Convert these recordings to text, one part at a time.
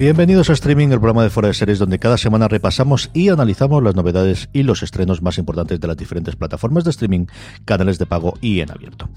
Bienvenidos a Streaming, el programa de Fuera de Series, donde cada semana repasamos y analizamos las novedades y los estrenos más importantes de las diferentes plataformas de streaming, canales de pago y en abierto.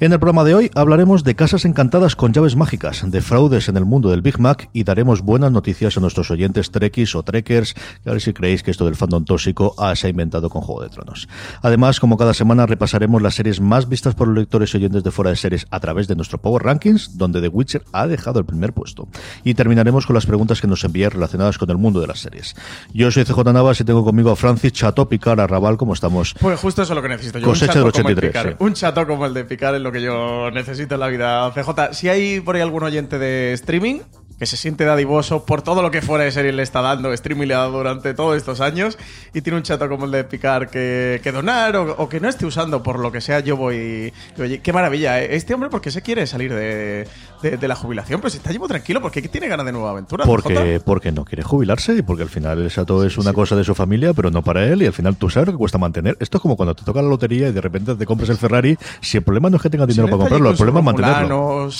En el programa de hoy hablaremos de casas encantadas con llaves mágicas, de fraudes en el mundo del Big Mac y daremos buenas noticias a nuestros oyentes trekkies o trekkers, a ver si creéis que esto del fandom tóxico ah, se ha inventado con Juego de Tronos. Además, como cada semana, repasaremos las series más vistas por los lectores y oyentes de Fuera de Series a través de nuestro Power Rankings, donde The Witcher ha dejado el primer puesto. Y terminaremos con las preguntas que nos enviáis relacionadas con el mundo de las series. Yo soy CJ Navas y tengo conmigo a Francis Chato Picar Arrabal, ¿cómo estamos? Pues justo eso es lo que necesito yo. Cosecha un del chato como el 83, Picar. sí. Un chato como el de Picar es lo que yo necesito en la vida. CJ, si hay por ahí algún oyente de streaming que se siente dadivoso por todo lo que fuera de serie le está dando, streaming le ha dado durante todos estos años, y tiene un chato como el de Picar que, que donar o, o que no esté usando por lo que sea, yo voy... Oye, qué maravilla, ¿eh? Este hombre, ¿por qué se quiere salir de, de- de la jubilación? Pues está llevo tranquilo, porque tiene ganas de nueva aventura. Porque, porque no quiere jubilarse y porque al final el Chato es una cosa de su familia, pero no para él, y al final tú sabes lo que cuesta mantener. Esto es como cuando te toca la lotería y de repente te compras el Ferrari. Si el problema no es que tenga dinero Si para comprarlo, el problema es sus mantenerlo.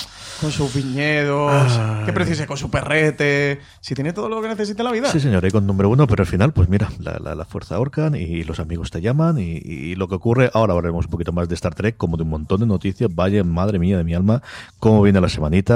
Con sus viñedos, qué precise, con su perrete. Si tiene todo lo que necesita en la vida. Sí, señor, y con número uno, pero al final, pues mira, la, la, la fuerza ahorcan y los amigos te llaman y, y lo que ocurre, ahora hablaremos un poquito más de Star Trek, como de un montón de noticias, vaya madre mía de mi alma, cómo viene la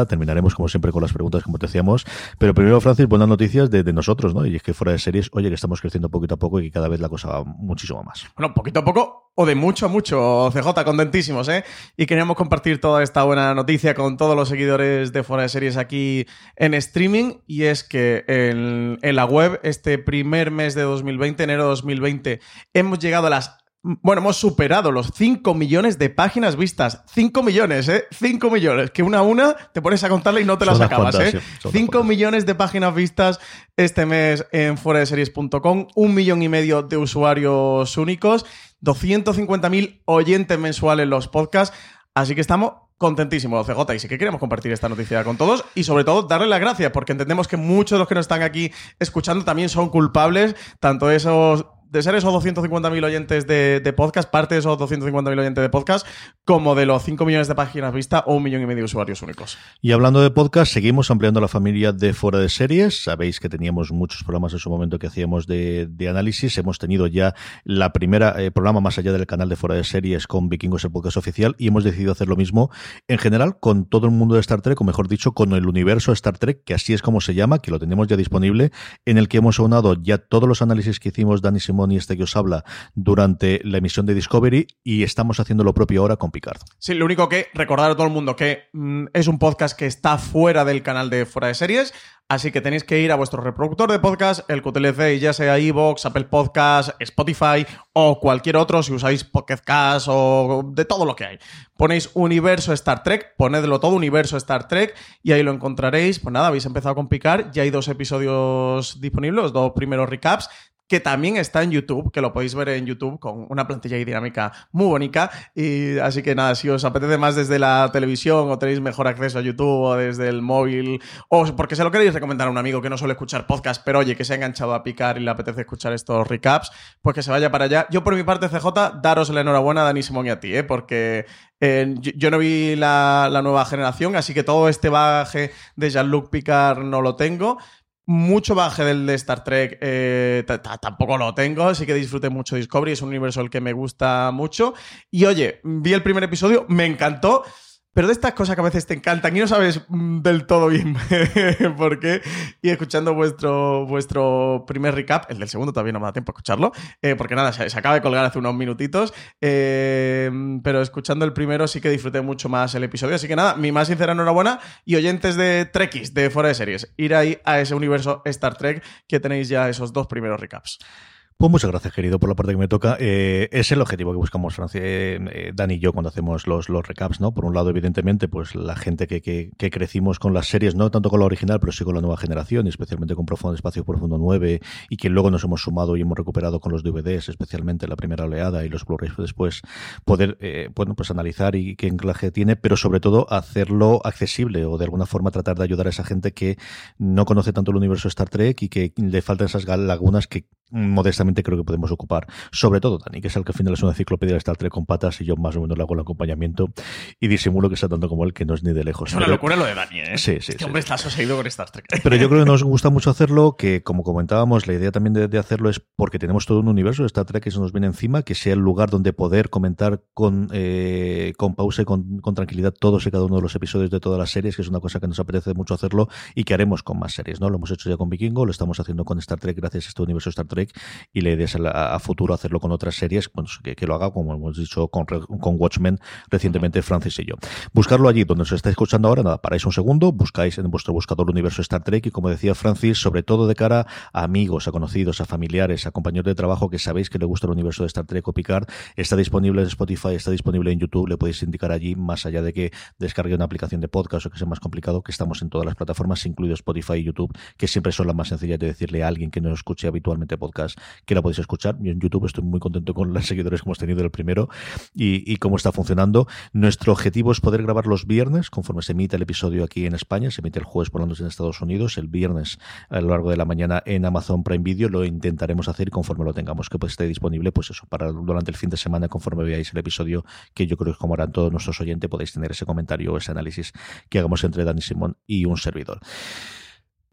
terminaremos como siempre con las preguntas como te decíamos, pero primero Francis, buenas noticias de, de nosotros, ¿no? Y es que fuera de series, oye, que estamos creciendo poquito a poco y que cada vez la cosa va muchísimo más. Bueno, poquito a poco o de mucho a mucho, CJ, contentísimos, ¿eh? Y queríamos compartir toda esta buena noticia con todos los seguidores de Fuera de Series aquí en streaming. Y es que en, en la web, este primer mes de 2020, enero de 2020, hemos llegado a las. Bueno, hemos superado los 5 millones de páginas vistas. 5 millones, ¿eh? 5 millones. Que una a una te pones a contarla y no te Son las acabas, cuantas, ¿eh? sí, son unas 5 cuantas. millones de páginas vistas este mes en fueradeseries.com, un millón y medio de usuarios únicos, 250.000 oyentes mensuales en los podcasts, así que estamos contentísimos, CJ, y sí que queremos compartir esta noticia con todos y sobre todo darle las gracias, porque entendemos que muchos de los que nos están aquí escuchando también son culpables, tanto esos de ser esos 250.000 oyentes de, podcast, parte de esos 250.000 oyentes de podcast, como de los 5 millones de páginas vistas o un millón y medio de usuarios únicos. Y hablando de podcast, seguimos ampliando la familia de fuera de series. Sabéis que teníamos muchos programas en su momento que hacíamos de, de análisis. Hemos tenido ya la primera eh, programa más allá del canal de fuera de series con Vikingos, el podcast oficial, y hemos decidido hacer lo mismo en general con todo el mundo de Star Trek, o mejor dicho, con el universo Star Trek, que así es como se llama, que lo tenemos ya disponible, en el que hemos aunado ya todos los análisis que hicimos Dani Simón Simón y este que os habla durante la emisión de Discovery y estamos haciendo lo propio ahora con Picard. Sí, lo único que recordar a todo el mundo que mm, es un podcast que está fuera del canal de Fuera de Series, así que tenéis que ir a vuestro reproductor de podcast, el QTLC, ya sea iVoox, Apple Podcast, Spotify o cualquier otro, si usáis Pocket Cast o de todo lo que hay. Ponéis Universo Star Trek, ponedlo todo, Universo Star Trek, y ahí lo encontraréis. Pues nada, habéis empezado con picar, ya hay dos episodios disponibles, los dos primeros recaps que también está en YouTube, que lo podéis ver en YouTube con una plantilla y dinámica muy bonita. Y así que nada, si os apetece más desde la televisión o tenéis mejor acceso a YouTube o desde el móvil, o porque se lo queréis recomendar a un amigo que no suele escuchar podcast, pero oye, que se ha enganchado a picar y le apetece escuchar estos recaps, pues que se vaya para allá. Yo por mi parte, CJ, daros la enhorabuena a Dani Simón y a ti, ¿eh? porque eh, yo, no vi la, la, nueva generación, así que todo este baje de Jean-Luc Picard no lo tengo mucho baje del de Star Trek eh, tampoco lo tengo, así que disfruté mucho Discovery, es un universo el que me gusta mucho. Y oye, vi el primer episodio, me encantó. Pero de estas cosas que a veces te encantan y no sabes mm, del todo bien por qué. Y escuchando vuestro, vuestro primer recap, el del segundo todavía no me da tiempo a escucharlo, eh, porque nada, se, acaba de colgar hace unos minutitos. Eh, pero escuchando el primero sí que disfruté mucho más el episodio. Así que nada, mi más sincera enhorabuena. Y oyentes de Trekkies, de Fuera de Series, ir ahí a ese universo Star Trek que tenéis ya esos dos primeros recaps. Pues muchas gracias, querido, por la parte que me toca. Eh, es el objetivo que buscamos, Francia, eh, eh, Dani y yo, cuando hacemos los, recaps, ¿no? Por un lado, evidentemente, pues la gente que, que, que, crecimos con las series, no tanto con la original, pero sí con la nueva generación, especialmente con Profundo Espacio Profundo 9, y que luego nos hemos sumado y hemos recuperado con los DVDs, especialmente la primera oleada y los Blu-rays después, poder, eh, bueno, pues analizar y qué enclaje tiene, pero sobre todo hacerlo accesible o de alguna forma tratar de ayudar a esa gente que no conoce tanto el universo Star Trek y que le faltan esas lagunas que modestamente creo que podemos ocupar. Sobre todo Dani, que es el que al final es una enciclopedia de Star Trek con patas y yo más o menos le hago el acompañamiento y disimulo que está tanto como él que no es ni de lejos. Es una locura lo de Dani, ¿eh? Sí, sí. Este hombre está con Star Trek. Pero yo creo que nos gusta mucho hacerlo, que como comentábamos, la idea también de, hacerlo es porque tenemos todo un universo de Star Trek que se nos viene encima, que sea el lugar donde poder comentar con, eh, con pausa y con, con tranquilidad todos y cada uno de los episodios de todas las series, que es una cosa que nos apetece mucho hacerlo y que haremos con más series, ¿no? Lo hemos hecho ya con Vikingo, lo estamos haciendo con Star Trek gracias a este universo Star Trek y la idea es a, a futuro hacerlo con otras series, pues, que, lo haga, como hemos dicho, con, con Watchmen recientemente, Francis y yo. Buscarlo allí donde os estáis escuchando ahora, nada, paráis un segundo, buscáis en vuestro buscador universo Star Trek y como decía Francis, sobre todo de cara a amigos, a conocidos, a familiares, a compañeros de trabajo que sabéis que le gusta el universo de Star Trek o Picard, está disponible en Spotify, está disponible en YouTube, le podéis indicar allí, más allá de que descargue una aplicación de podcast o que sea más complicado, que estamos en todas las plataformas, incluido Spotify y YouTube, que siempre son las más sencillas de decirle a alguien que no escuche habitualmente podcast que la podéis escuchar. En YouTube estoy muy contento con los seguidores que hemos tenido el primero y, cómo está funcionando. Nuestro objetivo es poder grabar los viernes, conforme se emite el episodio aquí en España, se emite el jueves por la noche en Estados Unidos, el viernes a lo largo de la mañana en Amazon Prime Video, lo intentaremos hacer conforme lo tengamos que pues, esté disponible, pues eso, para durante el fin de semana, conforme veáis el episodio, que yo creo que como harán todos nuestros oyentes, podéis tener ese comentario o ese análisis que hagamos entre Dani Simón y un servidor.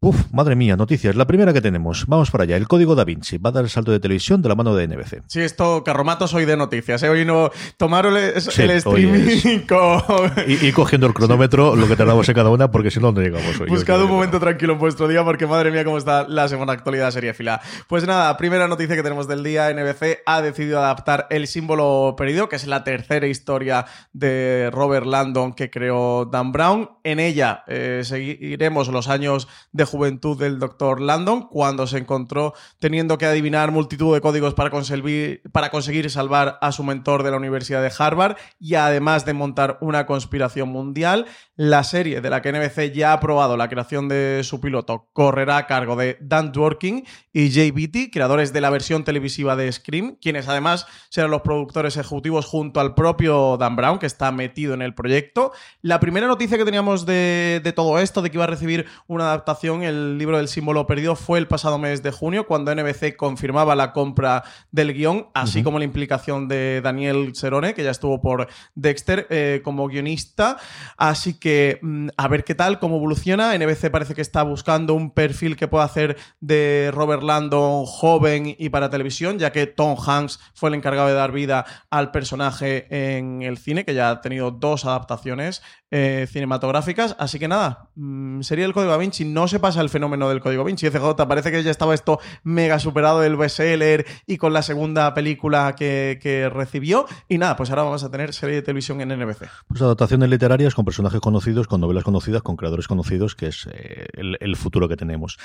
Uf, madre mía, noticias. La primera que tenemos. Vamos para allá. El código da Vinci va a dar el salto de televisión de la mano de NBC. Sí, esto, Carromato, soy de noticias. ¿eh? Hoy no tomaron el, streaming con... y, cogiendo el cronómetro, lo que tardamos en cada una, porque si no, no llegamos hoy. Buscad un momento tranquilo en vuestro día, porque madre mía, cómo está la semana actualidad serie fila. Pues nada, primera noticia que tenemos del día. NBC ha decidido adaptar el símbolo perdido, que es la tercera historia de Robert Landon que creó Dan Brown. En ella eh, seguiremos los años de juventud del doctor Landon cuando se encontró teniendo que adivinar multitud de códigos para conseguir, para conseguir salvar a su mentor de la Universidad de Harvard y además de montar una conspiración mundial. La serie de la que NBC ya ha aprobado la creación de su piloto correrá a cargo de Dan Dworkin y Jay Beatty, creadores de la versión televisiva de Scream, quienes además serán los productores ejecutivos junto al propio Dan Brown, que está metido en el proyecto. La primera noticia que teníamos de, de todo esto, de que iba a recibir una adaptación, el libro del símbolo perdido, fue el pasado mes de junio, cuando NBC confirmaba la compra del guion, así como la implicación de Daniel Cerone, que ya estuvo por Dexter eh, como guionista. Así que Mm, a ver qué tal, cómo evoluciona. NBC parece que está buscando un perfil que pueda hacer de Robert Landon joven y para televisión, ya que Tom Hanks fue el encargado de dar vida al personaje en el cine, que ya ha tenido dos adaptaciones eh, cinematográficas. Así que nada, mm, sería el Código Da Vinci. No se pasa el fenómeno del Código Vinci. FJ, parece que ya estaba esto mega superado del bestseller y con la segunda película que, recibió. Y nada, pues ahora vamos a tener serie de televisión en NBC. Pues adaptaciones literarias con personajes conocidos, con novelas conocidas, con creadores conocidos, que es eh, el, el futuro que tenemos.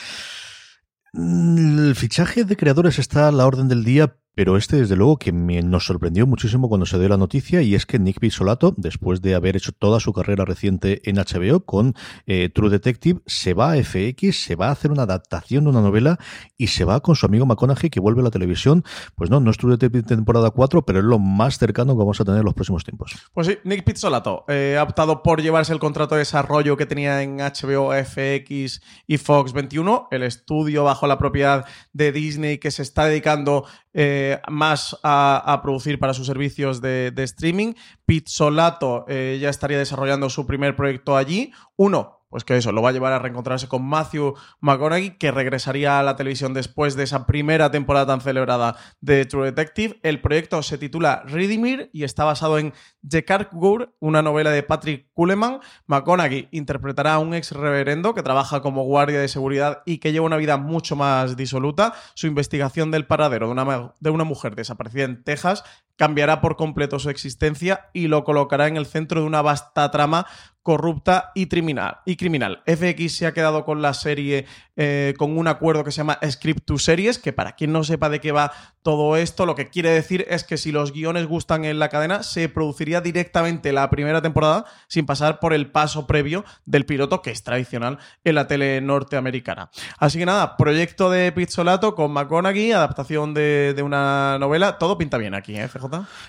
Mm, El fichaje de creadores está a la orden del día, pero este, desde luego, que me, nos sorprendió muchísimo cuando se dio la noticia, y es que Nick Pizzolatto, después de haber hecho toda su carrera reciente en HBO con eh, True Detective, se va a FX, se va a hacer una adaptación de una novela y se va con su amigo McConaughey, que vuelve a la televisión. Pues no, no es True Detective temporada 4, pero es lo más cercano que vamos a tener en los próximos tiempos. Pues sí, Nick Pizzolatto eh, ha optado por llevarse el contrato de desarrollo que tenía en HBO, FX y Fox 21, el estudio bajo la propiedad de Disney que se está dedicando eh, más a, producir para sus servicios de, de streaming. Pizzolato eh, ya estaría desarrollando su primer proyecto allí. Uno, pues que eso, lo va a llevar a reencontrarse con Matthew McConaughey, que regresaría a la televisión después de esa primera temporada tan celebrada de True Detective. El proyecto se titula Redimir y está basado en Jekargur, una novela de Patrick Kuleman. McConaughey interpretará a un ex reverendo que trabaja como guardia de seguridad y que lleva una vida mucho más disoluta. Su investigación del paradero de una, de una mujer desaparecida en Texas cambiará por completo su existencia y lo colocará en el centro de una vasta trama corrupta y criminal. Y criminal. FX se ha quedado con la serie eh, con un acuerdo que se llama Script to Series, que para quien no sepa de qué va todo esto, lo que quiere decir es que si los guiones gustan en la cadena, se produciría directamente la primera temporada sin pasar por el paso previo del piloto, que es tradicional en la tele norteamericana. Así que nada, proyecto de Pizzolato con McConaughey, adaptación de, una novela, todo pinta bien aquí, ¿eh?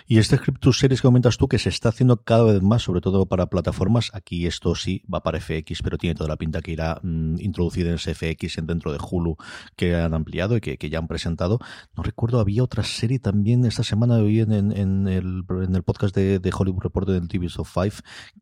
Y este Script to Series que comentas tú, que se está haciendo cada vez más, sobre todo para plataformas, aquí esto sí va para FX, pero tiene toda la pinta que irá mmm, introducido en ese FX dentro de Hulu que han ampliado y que, ya han presentado. No recuerdo, había otra serie también esta semana vi en, en, el, en el podcast de Hollywood Reporter del TV of Five,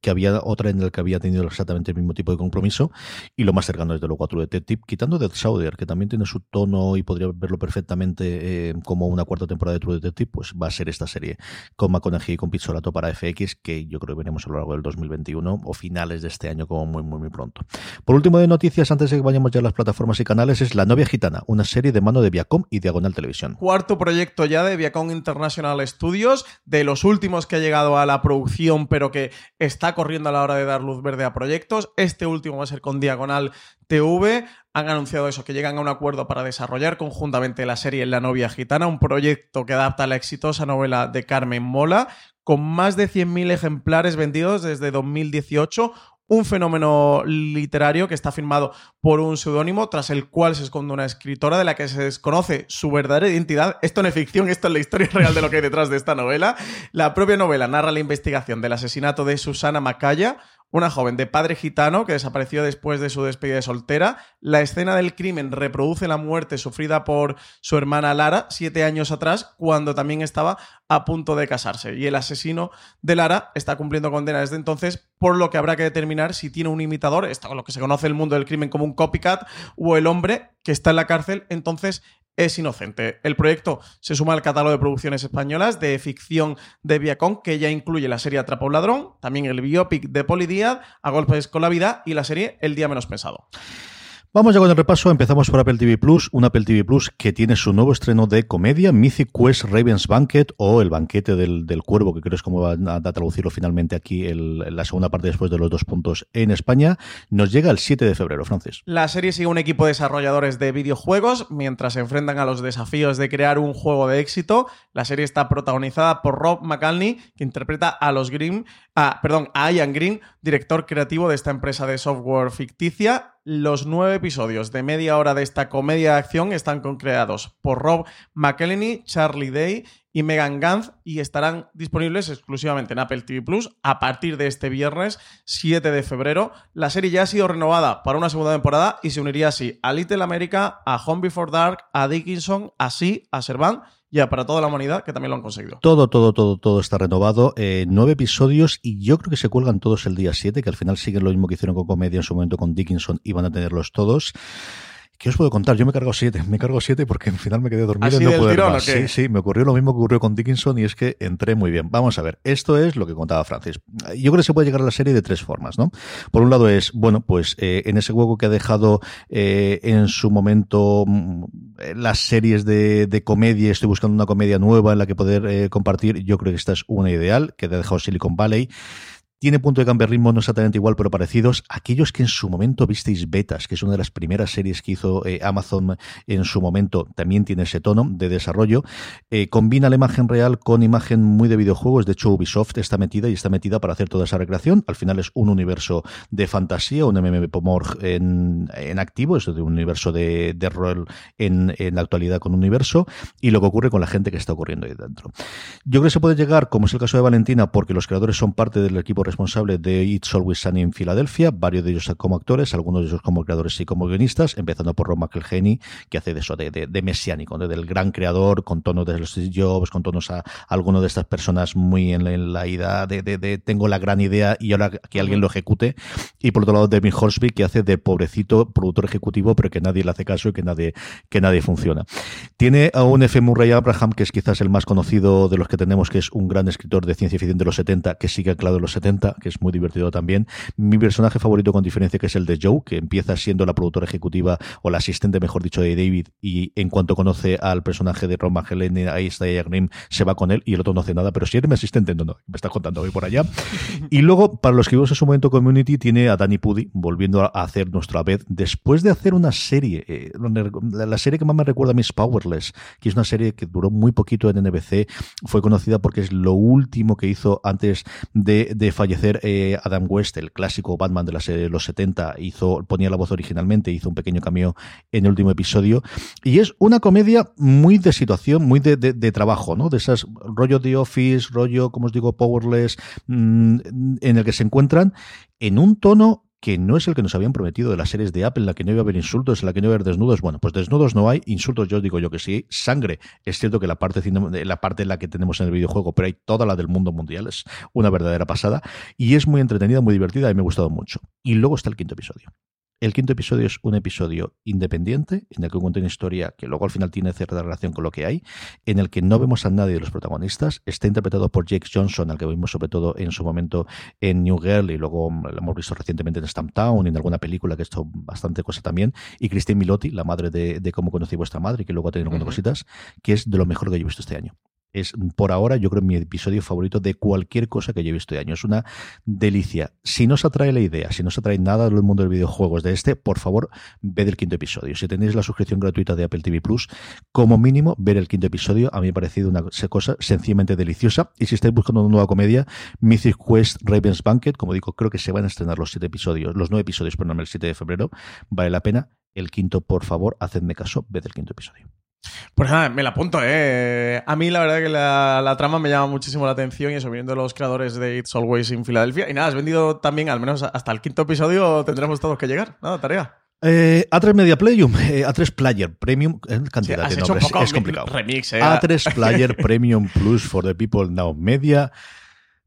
que había otra en la que había tenido exactamente el mismo tipo de compromiso y lo más cercano desde luego a True Detective, quitando Death Sauder, que también tiene su tono y podría verlo perfectamente eh, como una cuarta temporada de True Detective, pues va a ser esta serie con McConaughey y con Pizzolato para FX, que yo creo que veremos a lo largo del 2021 o finales de este año como muy, muy, muy pronto. Por último de noticias, antes de que vayamos ya a las plataformas y canales, es La novia gitana, una serie de mano de Viacom y Diagonal Televisión. Cuarto proyecto ya de Viacom International Studios, de los últimos que ha llegado a la producción, pero que está corriendo a la hora de dar luz verde a proyectos. Este último va a ser con Diagonal TV. Han anunciado eso, que llegan a un acuerdo para desarrollar conjuntamente la serie La novia gitana, un proyecto que adapta la exitosa novela de Carmen Mola, con más de 100.000 ejemplares vendidos desde 2018, un fenómeno literario que está firmado por un seudónimo, tras el cual se esconde una escritora de la que se desconoce su verdadera identidad. Esto no es ficción, esto es la historia real de lo que hay detrás de esta novela. La propia novela narra la investigación del asesinato de Susana Macaya, una joven de padre gitano que desapareció después de su despedida de soltera. La escena del crimen reproduce la muerte sufrida por su hermana Lara siete años atrás, cuando también estaba a punto de casarse. Y el asesino de Lara está cumpliendo condena desde entonces, por lo que habrá que determinar si tiene un imitador, esto es lo que se conoce el mundo del crimen como un copycat, o el hombre que está en la cárcel, entonces es inocente. El proyecto se suma al catálogo de producciones españolas de ficción de Viacom, que ya incluye la serie Atrapa un ladrón, también el biopic de Poli Díaz, A golpes con la vida, y la serie El día menos pensado. Vamos ya con el repaso. Empezamos por Apple TV Plus, un Apple TV Plus que tiene su nuevo estreno de comedia, Mythic Quest Raven's Banquet o El banquete del, del cuervo, que creo es como va a, a traducirlo finalmente aquí el, la segunda parte después de los dos puntos en España. Nos llega el 7 de febrero, Francis. La serie sigue un equipo de desarrolladores de videojuegos mientras se enfrentan a los desafíos de crear un juego de éxito. La serie está protagonizada por Rob McCalney, que interpreta a los Green, ah, perdón, a Ian Green, director creativo de esta empresa de software ficticia los nueve episodios de media hora de esta comedia de acción están creados por Rob McElhenney, Charlie Day y Megan Gantz y estarán disponibles exclusivamente en Apple TV Plus a partir de este viernes 7 de febrero. La serie ya ha sido renovada para una segunda temporada y se uniría así a Little America, a Home Before Dark, a Dickinson, así a Servant ya para toda la humanidad que también lo han conseguido. Todo, todo, todo, todo está renovado. Eh, nueve episodios y yo creo que se cuelgan todos el día 7, que al final siguen lo mismo que hicieron con Comedia en su momento con Dickinson y van a tenerlos todos. ¿Qué os puedo contar? Yo me cargo siete, me cargo siete porque al final me quedé dormido y no pude más. Sí, sí, me ocurrió lo mismo que ocurrió con Dickinson y es que entré muy bien. Vamos a ver, esto es lo que contaba Francis. Yo creo que se puede llegar a la serie de tres formas, ¿no? Por un lado es, bueno, pues eh, en ese juego que ha dejado eh, en su momento mm, las series de, de, comedia, estoy buscando una comedia nueva en la que poder eh, compartir, yo creo que esta es una ideal, que ha dejado Silicon Valley. Tiene punto de cambio ritmo, no exactamente igual, pero parecidos. Aquellos que en su momento visteis Betas, que es una de las primeras series que hizo eh, Amazon en su momento, también tiene ese tono de desarrollo. Eh, combina la imagen real con imagen muy de videojuegos. De hecho, Ubisoft está metida y está metida para hacer toda esa recreación. Al final es un universo de fantasía, un MMORPG en, en activo, es de un universo de, de rol en, en la actualidad con un universo, y lo que ocurre con la gente que está ocurriendo ahí dentro. Yo creo que se puede llegar, como es el caso de Valentina, porque los creadores son parte del equipo responsable de It's Always Sunny en Filadelfia, varios de ellos como actores, algunos de ellos como creadores y como guionistas, empezando por Ron McElhenney, que hace de eso, de, de, mesiánico, del gran creador, con tonos de los Jobs, con tonos a, alguno de estas personas muy en la, idea de, de, tengo la gran idea y ahora que alguien lo ejecute. Y por otro lado, Devin Horsby, que hace de pobrecito productor ejecutivo, pero que nadie le hace caso y que nadie, que nadie funciona. Tiene a un F. Murray Abraham, que es quizás el más conocido de los que tenemos, que es un gran escritor de ciencia ficción de los 70, que sigue anclado en los 70 que es muy divertido también. Mi personaje favorito con diferencia que es el de Joe, que empieza siendo la productora ejecutiva o la asistente, mejor dicho, de David y en cuanto conoce al personaje de Ron McHellen, ahí está Grimm, se va con él y el otro no hace nada, pero si eres mi asistente, no, no, me está contando hoy por allá. y luego, para los que vimos en su momento Community, tiene a Danny Pudi volviendo a hacer nuestra vez, después de hacer una serie, eh, la serie que más me recuerda a mí es Powerless, que es una serie que duró muy poquito en NBC, fue conocida porque es lo último que hizo antes de, de eh, Adam West, el clásico Batman de, la serie de los 70, hizo, ponía la voz originalmente, hizo un pequeño cameo en el último episodio. Y es una comedia muy de situación, muy de, trabajo, ¿no? De esas rollo de Office, rollo, como os digo, Powerless, mm, en el que se encuentran en un tono que no es el que nos habían prometido de las series de Apple, en la que no iba a haber insultos, en la que no iba a haber desnudos. Bueno, pues desnudos no hay, insultos yo digo yo que sí, sangre. Es cierto que la parte, la parte en la que tenemos en el videojuego, pero hay toda la del mundo mundial, es una verdadera pasada y es muy entretenida, muy divertida y me ha gustado mucho. Y luego está el quinto episodio. El quinto episodio es un episodio independiente, en el que cuenta una historia que luego al final tiene cierta relación con lo que hay, en el que no vemos a nadie de los protagonistas. Está interpretado por Jake Johnson, al que vimos sobre todo en su momento en New Girl y luego lo hemos visto recientemente en Stamptown y en alguna película que ha hecho bastante cosa también. Y Christine Milotti, la madre de, cómo conocí vuestra madre, que luego ha tenido algunas cositas, que es de lo mejor que yo he visto este año es por ahora, yo creo, mi episodio favorito de cualquier cosa que yo he visto de año. Es una delicia. Si no os atrae la idea, si no os atrae nada del mundo de videojuegos de este, por favor, ved el quinto episodio. Si tenéis la suscripción gratuita de Apple TV Plus, como mínimo, ver el quinto episodio. A mí me ha parecido una cosa sencillamente deliciosa. Y si estáis buscando una nueva comedia, Mythic Quest Raven's Banquet, como digo, creo que se van a estrenar los siete episodios, los nueve episodios, perdón, el 7 de febrero. Vale la pena. El quinto, por favor, hacedme caso, ved el quinto episodio. Pues nada, me la apunto, ¿eh? A mí la verdad que la, trama me llama muchísimo la atención y eso, viniendo de los creadores de It's Always in Philadelphia. Y nada, has vendido también, al menos hasta el quinto episodio tendremos todos que llegar, ¿no? Tarea. Eh, A3 Media Playum, eh, A3 Player Premium, eh, cantidad de nombres, es complicado. Remix, ¿eh? A3 Player Premium Plus for the People Now Media.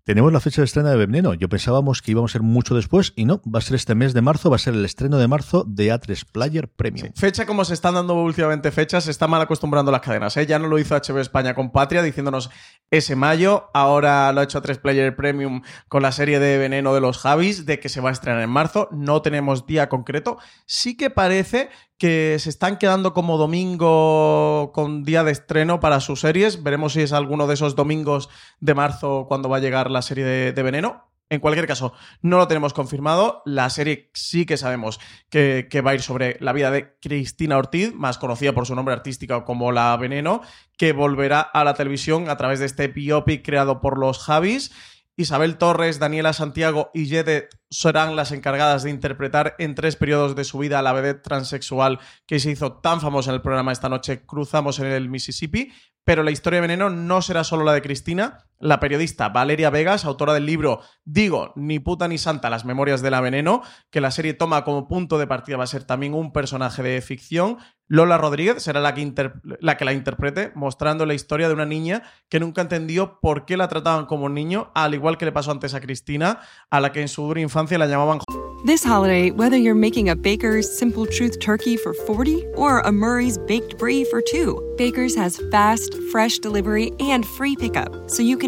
Tenemos la fecha de estreno de Veneno. Yo pensábamos que íbamos a ser mucho después y no, va a ser este mes de marzo, va a ser el estreno de marzo de A3 Player Premium. Fecha como se están dando últimamente fechas, se está mal acostumbrando las cadenas. ¿eh? Ya no lo hizo HB España con Patria diciéndonos ese mayo, ahora lo ha hecho A3 Player Premium con la serie de Veneno de los Javis, de que se va a estrenar en marzo. No tenemos día concreto. Sí que parece que se están quedando como domingo con día de estreno para sus series. Veremos si es alguno de esos domingos de marzo cuando va a llegar la serie de, Veneno. En cualquier caso, no lo tenemos confirmado. La serie sí que sabemos que, que, va a ir sobre la vida de Cristina Ortiz, más conocida por su nombre artístico como La Veneno, que volverá a la televisión a través de este biopic creado por los Javis Isabel Torres, Daniela Santiago y Yede serán las encargadas de interpretar en tres periodos de su vida a la vedette transexual que se hizo tan famosa en el programa esta noche Cruzamos en el Mississippi. Pero la historia de Veneno no será solo la de Cristina. La periodista Valeria Vegas, autora del libro Digo, ni puta ni santa, las memorias de la Veneno, que la serie toma como punto de partida, va a ser también un personaje de ficción. Lola Rodríguez será la que, la interprete, mostrando la historia de una niña que nunca entendió por qué la trataban como un niño, al igual que le pasó antes a Cristina, a la que en su dura infancia la llamaban This holiday, whether you're making a Baker's Simple Truth turkey for 40 or a Murray's Baked Brie for 2, Baker's has fast, fresh delivery and free pickup, so you can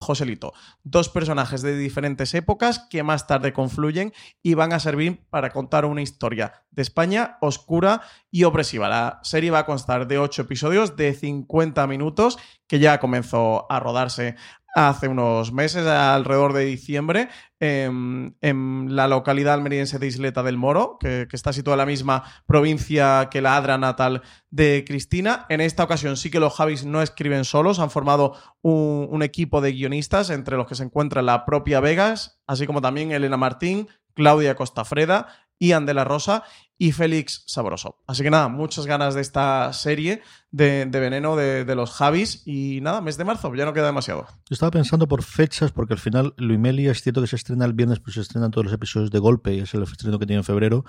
Joselito. Dos personajes de diferentes épocas que más tarde confluyen y van a servir para contar una historia de España oscura y opresiva. La serie va a constar de ocho episodios de 50 minutos que ya comenzó a rodarse hace unos meses, alrededor de diciembre, en, en la localidad almeriense de Isleta del Moro, que, que, está situada en la misma provincia que la Adra natal de Cristina. En esta ocasión sí que los Javis no escriben solos, han formado un, un equipo de guionistas, entre los que se encuentra la propia Vegas, así como también Elena Martín, Claudia Costafreda, Ian de la Rosa y Félix Sabroso. Así que nada, muchas ganas de esta serie de, de veneno de, de, los Javis y nada, mes de marzo, ya no queda demasiado. Yo estaba pensando por fechas, porque al final Luimelia es cierto que se estrena el viernes, pues se estrenan todos los episodios de golpe y es el estreno que tiene en febrero.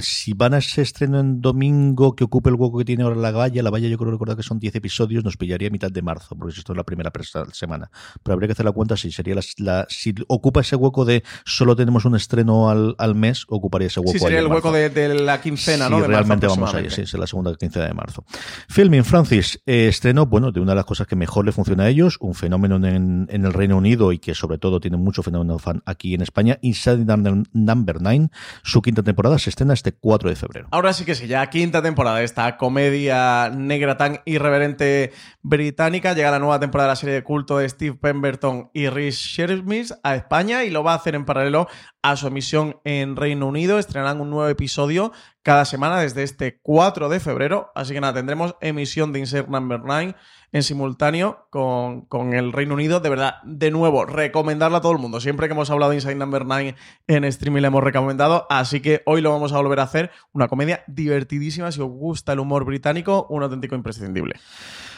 Si van a ese estreno en domingo que ocupe el hueco que tiene ahora la valla, la valla yo creo recordar que son 10 episodios, nos pillaría a mitad de marzo, porque esto es la primera semana. Pero habría que hacer la cuenta si sería la, la si ocupa ese hueco de solo tenemos un estreno al, al mes, ocuparía ese hueco. Sí, sería el hueco de, de, la quincena, sí, ¿no? De realmente vamos ahí, sí, es la segunda quincena de marzo. Filming Francis eh, estrenó, bueno, de una de las cosas que mejor le funciona a ellos, un fenómeno en, el Reino Unido y que sobre todo tiene mucho fenómeno fan aquí en España, Inside Number 9, su quinta temporada se estrena este 4 de febrero. Ahora sí que sí, ya quinta temporada de esta comedia negra tan irreverente británica, llega la nueva temporada de la serie de culto de Steve Pemberton y Rhys Shearsmith a España y lo va a hacer en paralelo a su emisión en Reino Unido. Estrenarán un nuevo episodio cada semana desde este 4 de febrero. Así que nada, tendremos emisión de Insert Number 9 en simultáneo con, con, el Reino Unido. De verdad, de nuevo, recomendarla a todo el mundo. Siempre que hemos hablado de Inside Number 9 en streaming le hemos recomendado. Así que hoy lo vamos a volver a hacer. Una comedia divertidísima. Si os gusta el humor británico, un auténtico imprescindible.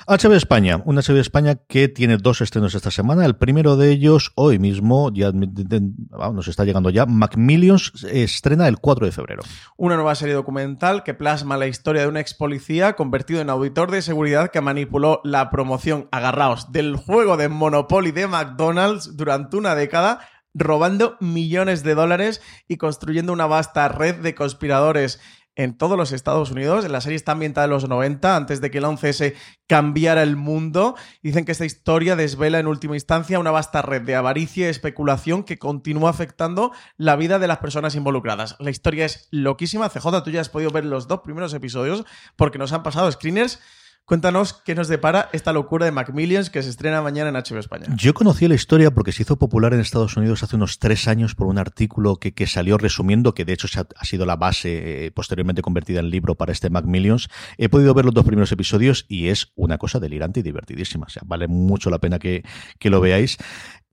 HBO España, una HBO España que tiene dos estrenos esta semana. El primero de ellos, hoy mismo, ya nos está llegando ya, Macmillions estrena el 4 de febrero. Una nueva serie documental que plasma la historia de un ex policía convertido en auditor de seguridad que manipuló la promoción, agarraos, del juego de Monopoly de McDonald's durante una década robando millones de dólares y construyendo una vasta red de conspiradores en todos los Estados Unidos. La serie está ambientada en los 90, antes de que el 11S cambiara el mundo. Dicen que esta historia desvela en última instancia una vasta red de avaricia y especulación que continúa afectando la vida de las personas involucradas. La historia es loquísima. CJ, tú ya has podido ver los dos primeros episodios porque nos han pasado screeners. Cuéntanos qué nos depara esta locura de Macmillions que se estrena mañana en HBO España. Yo conocí la historia porque se hizo popular en Estados Unidos hace unos tres años por un artículo que, que salió resumiendo, que de hecho ha, sido la base eh, posteriormente convertida en libro para este Macmillions. He podido ver los dos primeros episodios y es una cosa delirante y divertidísima. O sea, vale mucho la pena que, que lo veáis.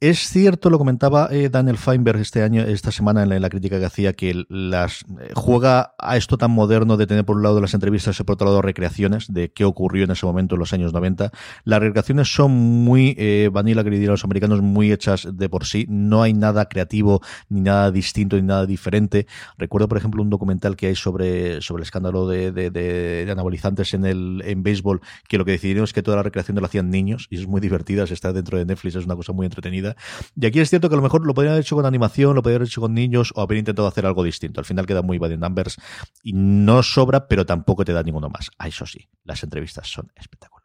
Es cierto, lo comentaba eh, Daniel Feinberg este año, esta semana en la, la crítica que hacía, que las eh, juega a esto tan moderno de tener por un lado las entrevistas y por otro lado recreaciones de qué ocurrió en ese momento en los años 90. Las recreaciones son muy eh, vanilla, que dirían los americanos, muy hechas de por sí. No hay nada creativo, ni nada distinto, ni nada diferente. Recuerdo, por ejemplo, un documental que hay sobre, sobre el escándalo de, anabolizantes en el en béisbol, que lo que decidieron es que toda la recreación lo hacían niños, y es muy divertida, se está dentro de Netflix, es una cosa muy entretenida. Y aquí es cierto que a lo mejor lo podrían haber hecho con animación, lo podrían haber hecho con niños o haber intentado hacer algo distinto. Al final queda muy bad in numbers y no sobra, pero tampoco te da ninguno más. Ah, eso sí, las entrevistas son espectaculares.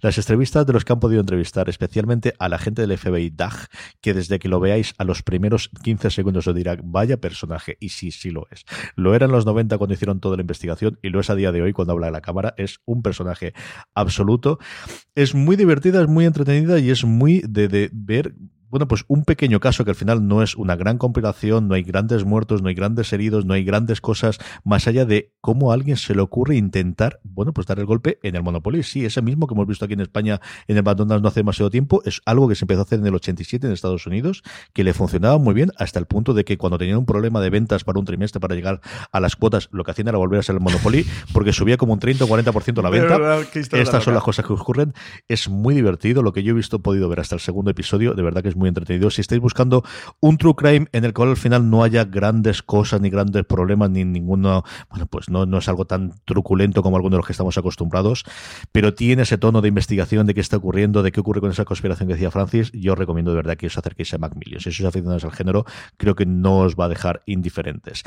Las entrevistas de los que han podido entrevistar, especialmente a la gente del FBI DAG, que desde que lo veáis a los primeros 15 segundos os dirá, vaya personaje, y sí, sí lo es. Lo era en los 90 cuando hicieron toda la investigación y lo es a día de hoy cuando habla de la cámara. Es un personaje absoluto. Es muy divertida, es muy entretenida y es muy de, de ver bueno, pues un pequeño caso que al final no es una gran compilación, no hay grandes muertos, no hay grandes heridos, no hay grandes cosas, más allá de cómo a alguien se le ocurre intentar, bueno, pues dar el golpe en el Monopoly. Sí, ese mismo que hemos visto aquí en España en el McDonald's no hace demasiado tiempo, es algo que se empezó a hacer en el 87 en Estados Unidos, que le funcionaba muy bien hasta el punto de que cuando tenían un problema de ventas para un trimestre para llegar a las cuotas, lo que hacían era volver a ser el Monopoly, porque subía como un 30 o 40% la venta. Estas son las cosas que ocurren. Es muy divertido, lo que yo he visto, podido ver hasta el segundo episodio, de verdad que es muy entretenido. Si estáis buscando un true crime en el cual al final no haya grandes cosas, ni grandes problemas, ni ninguno, bueno, pues no, no es algo tan truculento como algunos de los que estamos acostumbrados, pero tiene ese tono de investigación de qué está ocurriendo, de qué ocurre con esa conspiración que decía Francis, yo os recomiendo de verdad que os acerquéis a Macmillion. Si sois aficionados al género, creo que no os va a dejar indiferentes.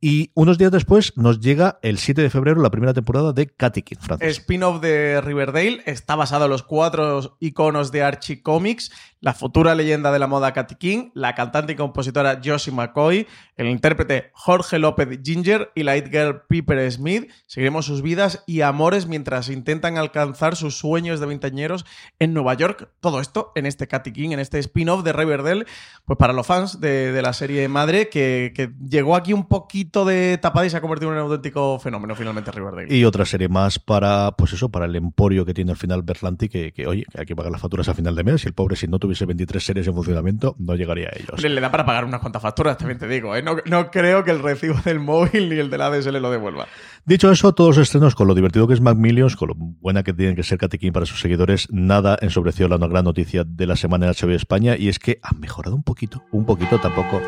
Y unos días después nos llega el 7 de febrero la primera temporada de Katikin, Francis. Spin-off de Riverdale, está basado en los cuatro iconos de Archie Comics la futura leyenda de la moda Katy King, la cantante y compositora Josie McCoy, el intérprete Jorge López Ginger y la hit girl Piper Smith. Seguiremos sus vidas y amores mientras intentan alcanzar sus sueños de veinteañeros en Nueva York. Todo esto en este Katy King, en este spin-off de Riverdale, pues para los fans de, la serie madre, que, llegó aquí un poquito de tapada y se ha convertido en un auténtico fenómeno finalmente Riverdale. Y otra serie más para, pues eso, para el emporio que tiene al final Berlanti, que, que oye, hay que pagar las facturas a final de mes y el pobre si no tuviese 23 series en funcionamiento, no llegaría a ellos. Le, da para pagar unas cuantas facturas, también te digo. ¿eh? No, creo que el recibo del móvil ni el de la ADSL lo devuelva. Dicho eso, todos los estrenos, con lo divertido que es Macmillions, con lo buena que tienen que ser Katy para sus seguidores, nada ensobreció la gran noticia de la semana en HBO España y es que han mejorado un poquito, un poquito tampoco.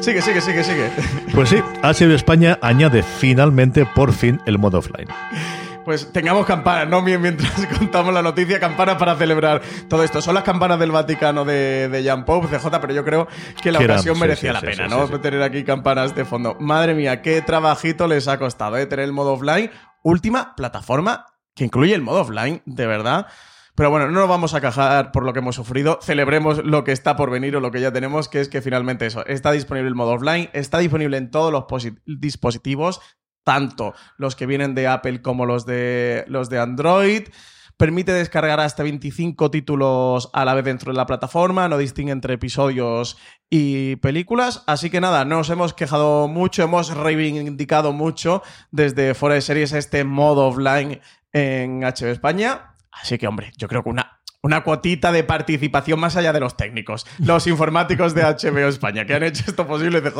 Sigue, sigue, sigue, sigue. Pues sí, HBO España añade finalmente, por fin, el modo offline. Pues tengamos campanas, ¿no? Mientras contamos la noticia, campanas para celebrar todo esto. Son las campanas del Vaticano de, de Jean Pope, CJ, pero yo creo que la ocasión merecía la pena, ¿no? Tener aquí campanas de fondo. Madre mía, qué trabajito les ha costado, ¿eh? Tener el modo offline. Última plataforma que incluye el modo offline, de verdad. Pero bueno, no nos vamos a cajar por lo que hemos sufrido. Celebremos lo que está por venir o lo que ya tenemos, que es que finalmente eso. Está disponible el modo offline, está disponible en todos los dispositivos, tanto los que vienen de Apple como los de, los de Android. Permite descargar hasta 25 títulos a la vez dentro de la plataforma, no distingue entre episodios y películas. Así que nada, nos hemos quejado mucho, hemos reivindicado mucho desde fuera de series este modo offline en HBO España. Así que, hombre, yo creo que una una cuotita de participación más allá de los técnicos, los informáticos de HBO España, que han hecho esto posible, CJ,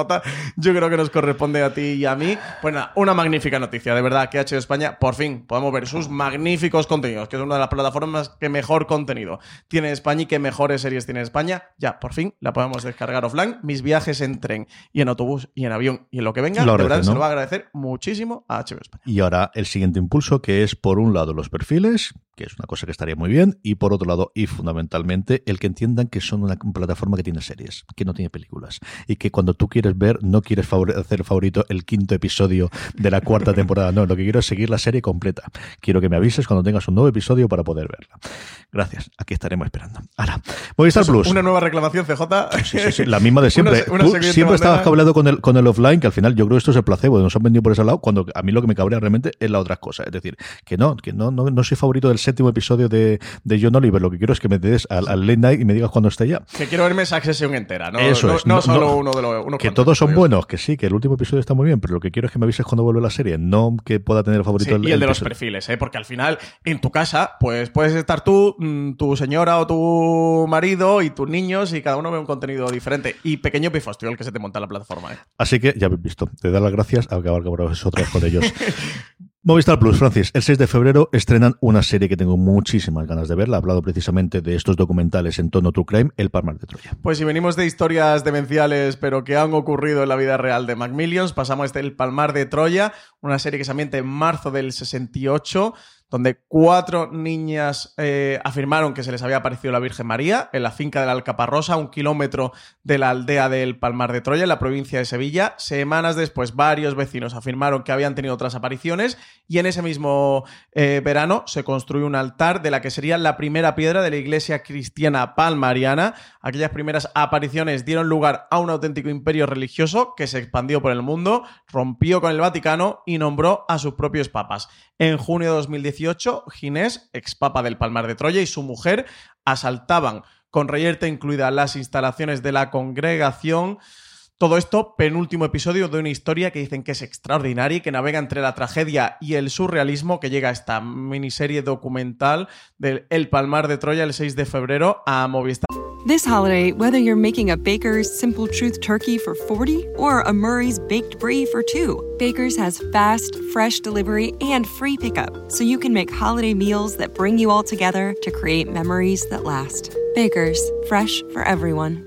yo creo que nos corresponde a ti y a mí. Pues nada, una magnífica noticia, de verdad, que HBO España, por fin, podemos ver sus magníficos contenidos, que es una de las plataformas que mejor contenido tiene España y que mejores series tiene España. Ya, por fin, la podemos descargar offline. Mis viajes en tren y en autobús y en avión y en lo que venga, de verdad, se lo va a agradecer muchísimo a HBO España. Y ahora el siguiente impulso, que es, por un lado, los perfiles, que es una cosa que estaría muy bien, y por otro lado, y fundamentalmente, el que entiendan que son una plataforma que tiene series, que no tiene películas, y que cuando tú quieres ver, no quieres hacer favorito el quinto episodio de la cuarta temporada, no, lo que quiero es seguir la serie completa. Quiero que me avises cuando tengas un nuevo episodio para poder verla. Gracias, aquí estaremos esperando. Ahora, Movistar Plus. Una nueva reclamación, CJ. Sí, sí, sí, la misma de siempre. siempre estabas cableado con el, con el offline, que al final yo creo que esto es el placebo, nos han vendido por ese lado, cuando a mí lo que me cabrea realmente es la otra cosa. Es decir, que no, que no, no, no soy favorito del séptimo episodio de, de John Oliver. Lo que quiero es que me des al, late night y me digas cuando esté ya. Que quiero verme esa sesión entera, ¿no? Eso no, solo uno de los. Que todos son buenos, que sí, que el último episodio está muy bien, pero lo que quiero es que me avises cuando vuelve la serie, no que pueda tener el favorito Y el, de los perfiles, ¿eh? Porque al final, en tu casa, pues puedes estar tú, mm, tu señora o tu marido y tus niños y cada uno ve un contenido diferente. Y pequeño pifostio el que se te monta en la plataforma, ¿eh? Así que ya habéis visto. Te da las gracias a acabar con vosotros con ellos. Movistar Plus, Francis, el 6 de febrero estrenan una serie que tengo muchísimas ganas de ver. Ha hablado precisamente de estos documentales en tono True Crime, El Palmar de Troya. Pues si venimos de historias demenciales, pero que han ocurrido en la vida real de Macmillions, pasamos este El Palmar de Troya, una serie que se ambienta en marzo del 68 donde cuatro niñas eh, afirmaron que se les había aparecido la Virgen María en la finca de la Alcaparrosa, un kilómetro de la aldea del Palmar de Troya, en la provincia de Sevilla. Semanas después, varios vecinos afirmaron que habían tenido otras apariciones y en ese mismo eh, verano se construyó un altar de la que sería la primera piedra de la iglesia cristiana palmariana. Aquellas primeras apariciones dieron lugar a un auténtico imperio religioso que se expandió por el mundo, rompió con el Vaticano y nombró a sus propios papas. En junio de 2018, Ginés, ex papa del Palmar de Troya, y su mujer asaltaban con reyerta incluida las instalaciones de la congregación. Todo esto, penúltimo episodio de una historia que dicen que es extraordinaria y que navega entre la tragedia y el surrealismo que llega a esta miniserie documental del El Palmar de Troya el 6 de febrero a Movistar. This holiday, whether you're making a Baker's Simple Truth turkey for 40 or a Murray's Baked Brie for 2, Baker's has fast, fresh delivery and free pickup, so you can make holiday meals that bring you all together to create memories that last. Baker's, fresh for everyone.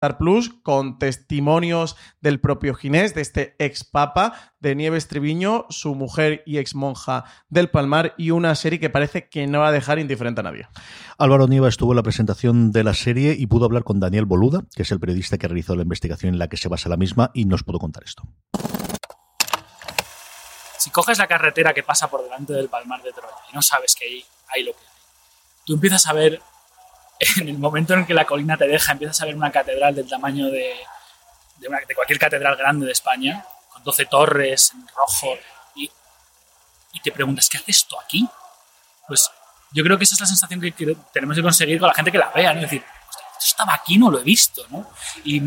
Plus con testimonios del propio Ginés, de este ex papa de Nieves Triviño, su mujer y ex monja del Palmar y una serie que parece que no va a dejar indiferente a nadie. Álvaro Nieva estuvo en la presentación de la serie y pudo hablar con Daniel Boluda, que es el periodista que realizó la investigación en la que se basa la misma y nos pudo contar esto. Si coges la carretera que pasa por delante del Palmar de Troya y no sabes que hay, hay lo que hay, tú empiezas a ver en el momento en que la colina te deja, empiezas a ver una catedral del tamaño de, de, cualquier catedral grande de España, con 12 torres en rojo, y, y, te preguntas, ¿qué hace esto aquí? Pues yo creo que esa es la sensación que, que tenemos que conseguir con la gente que la vea, ¿no? Es decir, esto estaba aquí, no lo he visto, ¿no? Y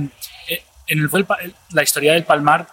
eh, en el, la historia del Palmar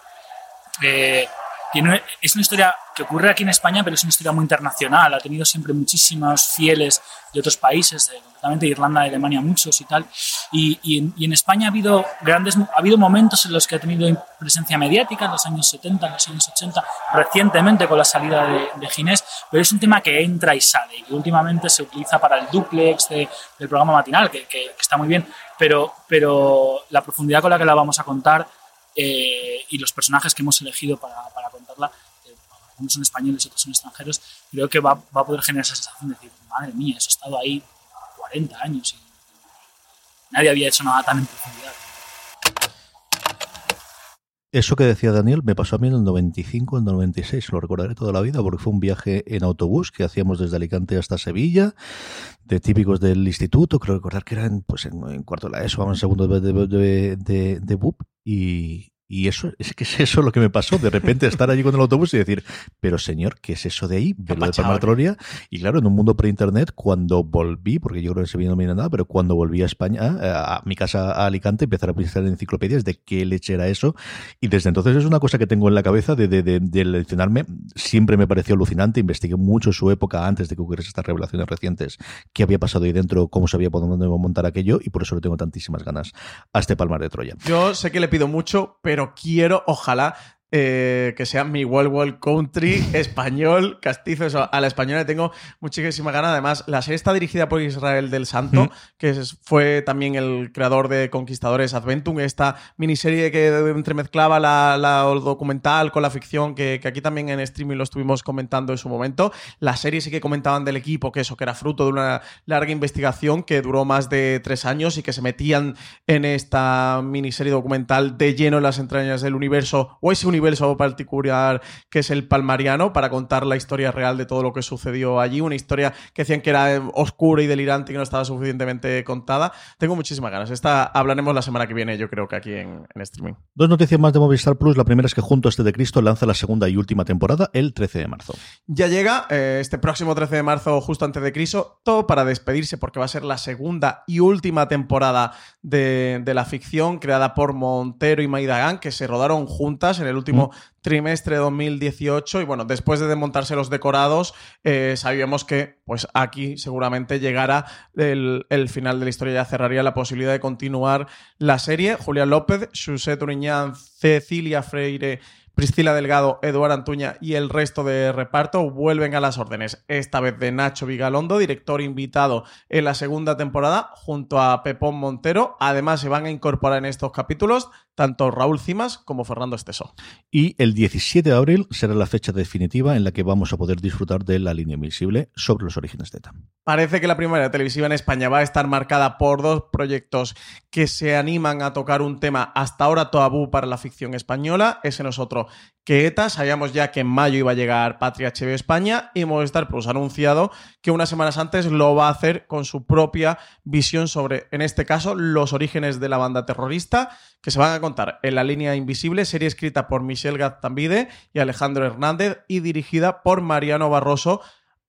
eh, tiene, es una historia que ocurre aquí en España, pero es una historia muy internacional. Ha tenido siempre muchísimos fieles de otros países, de, concretamente de Irlanda, de Alemania, muchos y tal. Y, y, en, y, en, España ha habido, grandes, ha habido momentos en los que ha tenido presencia mediática, en los años 70, en los años 80, recientemente con la salida de, de Ginés, pero es un tema que entra y sale y que últimamente se utiliza para el duplex de, del programa matinal, que, que, que, está muy bien, pero, pero la profundidad con la que la vamos a contar eh, y los personajes que hemos elegido para, contarla, eh, algunos son españoles y otros son extranjeros, creo que va, va, a poder generar esa sensación de decir, madre mía, eso ha estado ahí 40 años y nadie había hecho nada tan en profundidad. Eso que decía Daniel me pasó a mí en el 95, en el 96, lo recordaré toda la vida porque fue un viaje en autobús que hacíamos desde Alicante hasta Sevilla, de típicos del instituto, creo recordar que eran pues en, cuarto de la ESO, en segundo de, de, de, de BUP, y, y eso, es que es eso lo que me pasó, de repente estar allí con el autobús y decir, pero señor, ¿qué es eso de ahí? Verlo de Palmar Troya. Y claro, en un mundo pre-internet, cuando volví, porque yo creo que en Sevilla no me nada, pero cuando volví a España, a, mi casa a Alicante, empezar a pensar en enciclopedias de qué leche era eso. Y desde entonces es una cosa que tengo en la cabeza de, de, de, de leccionarme. Siempre me pareció alucinante, investigué mucho su época antes de que ocurriese estas revelaciones recientes, qué había pasado ahí dentro, cómo se había podido montar aquello, y por eso le tengo tantísimas ganas a este Palmar de Troya. Yo sé que le pido mucho, pero pero quiero, ojalá, eh, que sea mi Wild Wild Country español, castizo, eso, a la española tengo muchísima ganas. Además, la serie está dirigida por Israel del Santo, mm. que fue también el creador de Conquistadores Adventum, esta miniserie que entremezclaba la, la documental con la ficción, que, que, aquí también en streaming lo estuvimos comentando en su momento. La serie sí que comentaban del equipo, que eso, que era fruto de una larga investigación que duró más de tres años y que se metían en esta miniserie documental de lleno en las entrañas del universo, o ese universo universo particular que es el palmariano para contar la historia real de todo lo que sucedió allí, una historia que decían que era oscura y delirante y que no estaba suficientemente contada. Tengo muchísimas ganas. Esta hablaremos la semana que viene, yo creo que aquí en, en streaming. Dos noticias más de Movistar Plus. La primera es que junto a este de Cristo lanza la segunda y última temporada el 13 de marzo. Ya llega eh, este próximo 13 de marzo, justo antes de Cristo, todo para despedirse porque va a ser la segunda y última temporada de, de la ficción creada por Montero y Maidagán, que se rodaron juntas en el último último trimestre de 2018 y bueno, después de desmontarse los decorados, eh, sabíamos que pues aquí seguramente llegara el, el, final de la historia, ya cerraría la posibilidad de continuar la serie. Julián López, José Turiñán, Cecilia Freire Priscila Delgado, Eduardo Antuña y el resto de reparto vuelven a las órdenes, esta vez de Nacho Vigalondo, director invitado en la segunda temporada, junto a Pepón Montero. Además, se van a incorporar en estos capítulos tanto Raúl Cimas como Fernando Esteso. Y el 17 de abril será la fecha definitiva en la que vamos a poder disfrutar de la línea invisible sobre los orígenes de ETA. Parece que la primera televisiva en España va a estar marcada por dos proyectos que se animan a tocar un tema hasta ahora tabú para la ficción española. Ese no es otro que ETA. Sabíamos ya que en mayo iba a llegar Patria HB España y Movistar Plus ha anunciado que unas semanas antes lo va a hacer con su propia visión sobre, en este caso, los orígenes de la banda terrorista que se van a contar en La Línea Invisible, serie escrita por Michelle Gaztambide y Alejandro Hernández y dirigida por Mariano Barroso.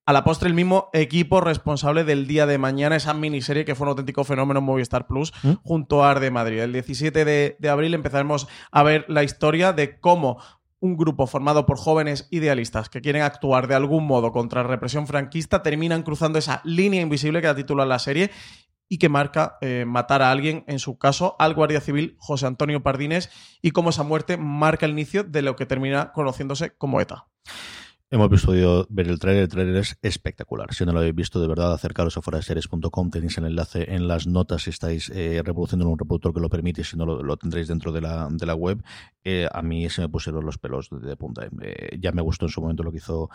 A la postre, el mismo equipo responsable del día de mañana, esa miniserie que fue un auténtico fenómeno en Movistar Plus, ¿Mm? junto a Arde Madrid. El 17 de, de abril empezaremos a ver la historia de cómo un grupo formado por jóvenes idealistas que quieren actuar de algún modo contra la represión franquista terminan cruzando esa línea invisible que da título a la serie y que marca eh, matar a alguien, en su caso al guardia civil José Antonio Pardines, y cómo esa muerte marca el inicio de lo que termina conociéndose como ETA. Hemos podido ver el trailer, el trailer es espectacular. Si no lo habéis visto, de verdad, acercaros a foraseries.com, tenéis el enlace en las notas si estáis eh, reproduciendo en un reproductor que lo permite, si no lo, tendréis dentro de la, de la web. A mí se me pusieron los pelos de, de punta. Eh, ya me gustó en su momento lo que hizo,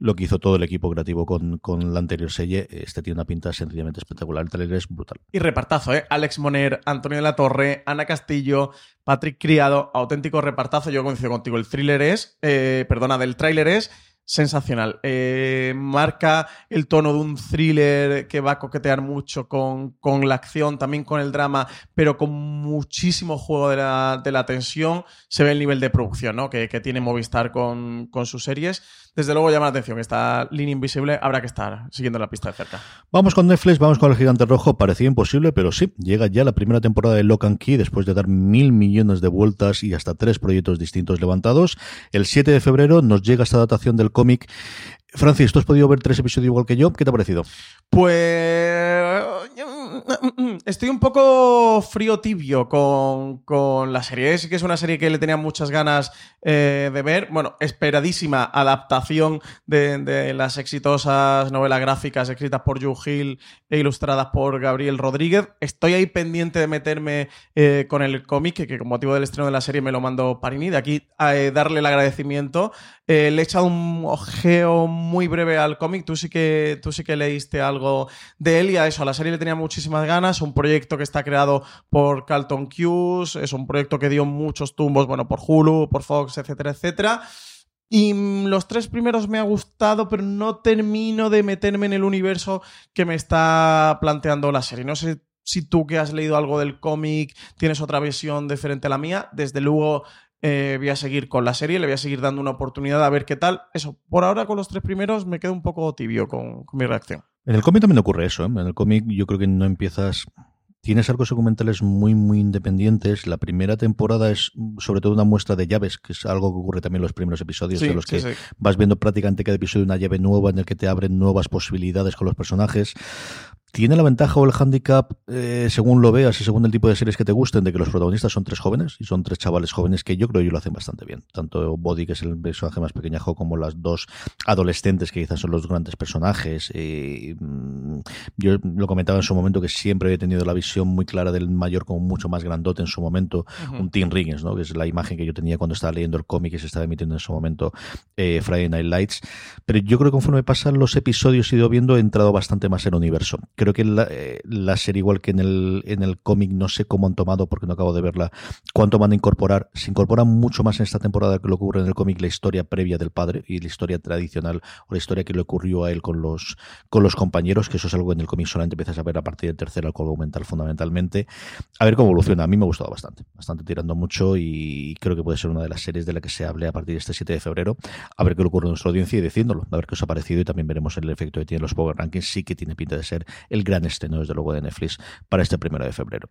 lo que hizo todo el equipo creativo con, con la anterior serie. Este tiene una pinta sencillamente espectacular. El trailer es brutal. Y repartazo, ¿eh? Alex Moner, Antonio de la Torre, Ana Castillo, Patrick Criado, auténtico repartazo. Yo coincido contigo. El thriller es, eh, perdona, del tráiler es sensacional. Eh, marca el tono de un thriller que va a coquetear mucho con, con, la acción, también con el drama, pero con muchísimo juego de la, de la tensión. Se ve el nivel de producción ¿no? que, que, tiene Movistar con, con, sus series. Desde luego llama la atención. Esta línea invisible habrá que estar siguiendo la pista de cerca. Vamos con Netflix, vamos con el gigante rojo. Parecía imposible, pero sí, llega ya la primera temporada de Lock and Key después de dar mil millones de vueltas y hasta tres proyectos distintos levantados. El 7 de febrero nos llega esta adaptación del cómic. Francis, tú has podido ver tres episodios igual que yo. ¿Qué te ha parecido? Pues estoy un poco frío tibio con, con, la serie. Sí que es una serie que le tenía muchas ganas eh, de ver. Bueno, esperadísima adaptación de, las exitosas novelas gráficas escritas por Joe Hill e ilustradas por Gabriel Rodríguez. Estoy ahí pendiente de meterme eh, con el cómic, que, que, con motivo del estreno de la serie me lo mandó Parini. De aquí a eh, darle el agradecimiento. le he echado un ojeo muy breve al cómic. Tú sí que, tú sí que leíste algo de él y a eso, a la serie le tenía muchísimas ganas. Un proyecto que está creado por Carlton Cuse. Es un proyecto que dio muchos tumbos, bueno, por Hulu, por Fox, etcétera, etcétera. Y los tres primeros me ha gustado, pero no termino de meterme en el universo que me está planteando la serie. No sé si tú que has leído algo del cómic tienes otra visión diferente a la mía. Desde luego eh, voy a seguir con la serie, le voy a seguir dando una oportunidad a ver qué tal. Eso, por ahora con los tres primeros me quedo un poco tibio con mi reacción. En el cómic también ocurre eso. ¿eh? En el cómic yo creo que no empiezas Tienes arcos documentales muy, muy independientes. La primera temporada es sobre todo una muestra de llaves, que es algo que ocurre también en los primeros episodios, sí, de los que sí. vas viendo prácticamente cada episodio una llave nueva en el que te abren nuevas posibilidades con los personajes. Tiene la ventaja o el handicap, eh, según lo veas y según el tipo de series que te gusten, de que los protagonistas son tres jóvenes y son tres chavales jóvenes que yo creo que lo hacen bastante bien. Tanto Body, que es el personaje más pequeñajo, como las dos adolescentes, que quizás son los grandes personajes. Eh, yo lo comentaba en su momento que siempre he tenido la visión muy clara del mayor como mucho más grandote en su momento, uh -huh. un Tim Riggins, ¿no? que es la imagen que yo tenía cuando estaba leyendo el cómic que se estaba emitiendo en su momento eh, Friday Night Lights. Pero yo creo que conforme pasan los episodios he ido viendo, he entrado bastante más en el universo. Creo que la, eh, la serie, igual que en el, en el cómic, no sé cómo han tomado, porque no acabo de verla, cuánto van a incorporar. Se incorpora mucho más en esta temporada que lo que ocurre en el cómic, la historia previa del padre y la historia tradicional o la historia que le ocurrió a él con los, con los compañeros, que eso es algo que en el cómic solamente empiezas a ver a partir del tercer alcohol documental fundamentalmente. A ver cómo evoluciona. A mí me ha gustado bastante, bastante tirando mucho y creo que puede ser una de las series de la que se hable a partir de este 7 de febrero. A ver qué le ocurre a nuestra audiencia y diciéndolo, a ver qué os ha parecido y también veremos el efecto que tienen los Power Rankings. Sí que tiene pinta de ser el gran estreno, desde luego, de Netflix para este primero de febrero.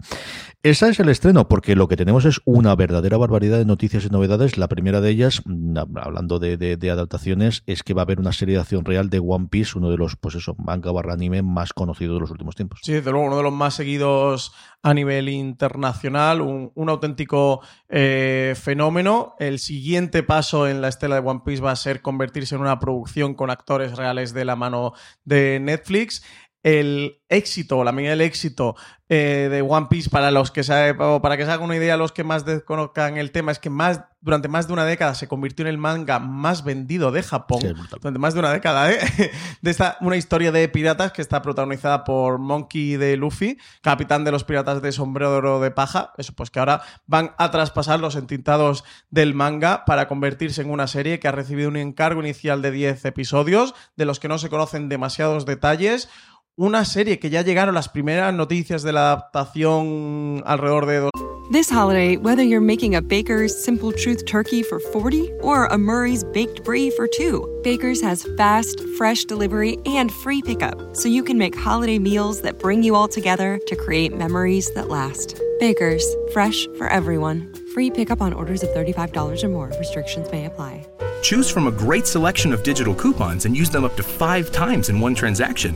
Ese es el estreno, porque lo que tenemos es una verdadera barbaridad de noticias y novedades. La primera de ellas, mm, hablando de, adaptaciones, es que va a haber una serie de acción real de One Piece, uno de los, pues eso, manga barra anime más conocidos de los últimos tiempos. Sí, desde luego, uno de los más seguidos a nivel internacional, un, auténtico eh, fenómeno. El siguiente paso en la estela de One Piece va a ser convertirse en una producción con actores reales de la mano de Netflix el éxito, la medida del éxito eh, de One Piece para los que se, para que se hagan una idea los que más desconozcan el tema es que más durante más de una década se convirtió en el manga más vendido de Japón. Durante más de una década ¿eh? de esta una historia de piratas que está protagonizada por Monkey de Luffy capitán de los piratas de sombrero de paja. Eso pues que ahora van a traspasar los entintados del manga para convertirse en una serie que ha recibido un encargo inicial de 10 episodios de los que no se conocen demasiados detalles una serie que ya llegaron las primeras noticias de la adaptación alrededor de... This holiday, whether you're making a Baker's Simple Truth turkey for 40 or a Murray's Baked Brie for 2, Baker's has fast, fresh delivery and free pickup, so you can make holiday meals that bring you all together to create memories that last. Baker's, fresh for everyone. Free pickup on orders of $35 or more. Restrictions may apply. Choose from a great selection of digital coupons and use them up to five times in one transaction.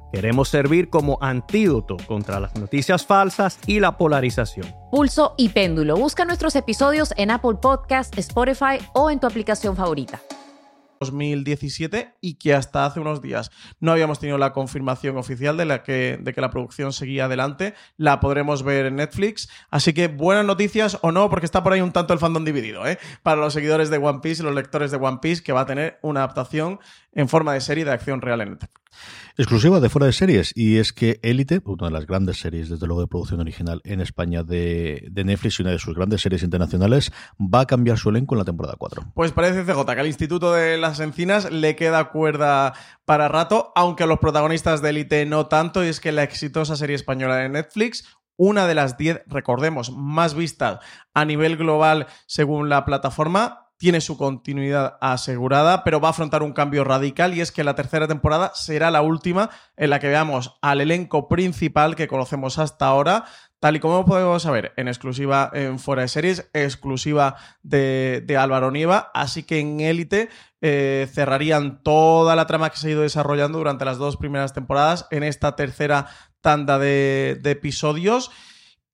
Queremos servir como antídoto contra las noticias falsas y la polarización. Pulso y péndulo. Busca nuestros episodios en Apple Podcast, Spotify o en tu aplicación favorita. 2017 y que hasta hace unos días no habíamos tenido la confirmación oficial de, la que, de que la producción seguía adelante. La podremos ver en Netflix. Así que buenas noticias o no, porque está por ahí un tanto el fandom dividido, ¿eh? Para los seguidores de One Piece y los lectores de One Piece, que va a tener una adaptación en forma de serie de acción real en Netflix. Exclusiva de fuera de series, y es que Élite, una de las grandes series, desde luego, de producción original en España de, Netflix y una de sus grandes series internacionales, va a cambiar su elenco en la temporada 4. Pues parece CJ que al Instituto de las Encinas le queda cuerda para rato, aunque a los protagonistas de Élite no tanto, y es que la exitosa serie española de Netflix, una de las 10, recordemos, más vistas a nivel global según la plataforma, tiene su continuidad asegurada, pero va a afrontar un cambio radical y es que la tercera temporada será la última en la que veamos al elenco principal que conocemos hasta ahora, tal y como podemos saber, en exclusiva en Fuera de Series, exclusiva de, Álvaro Nieva, así que en Élite eh, cerrarían toda la trama que se ha ido desarrollando durante las dos primeras temporadas en esta tercera tanda de, de episodios.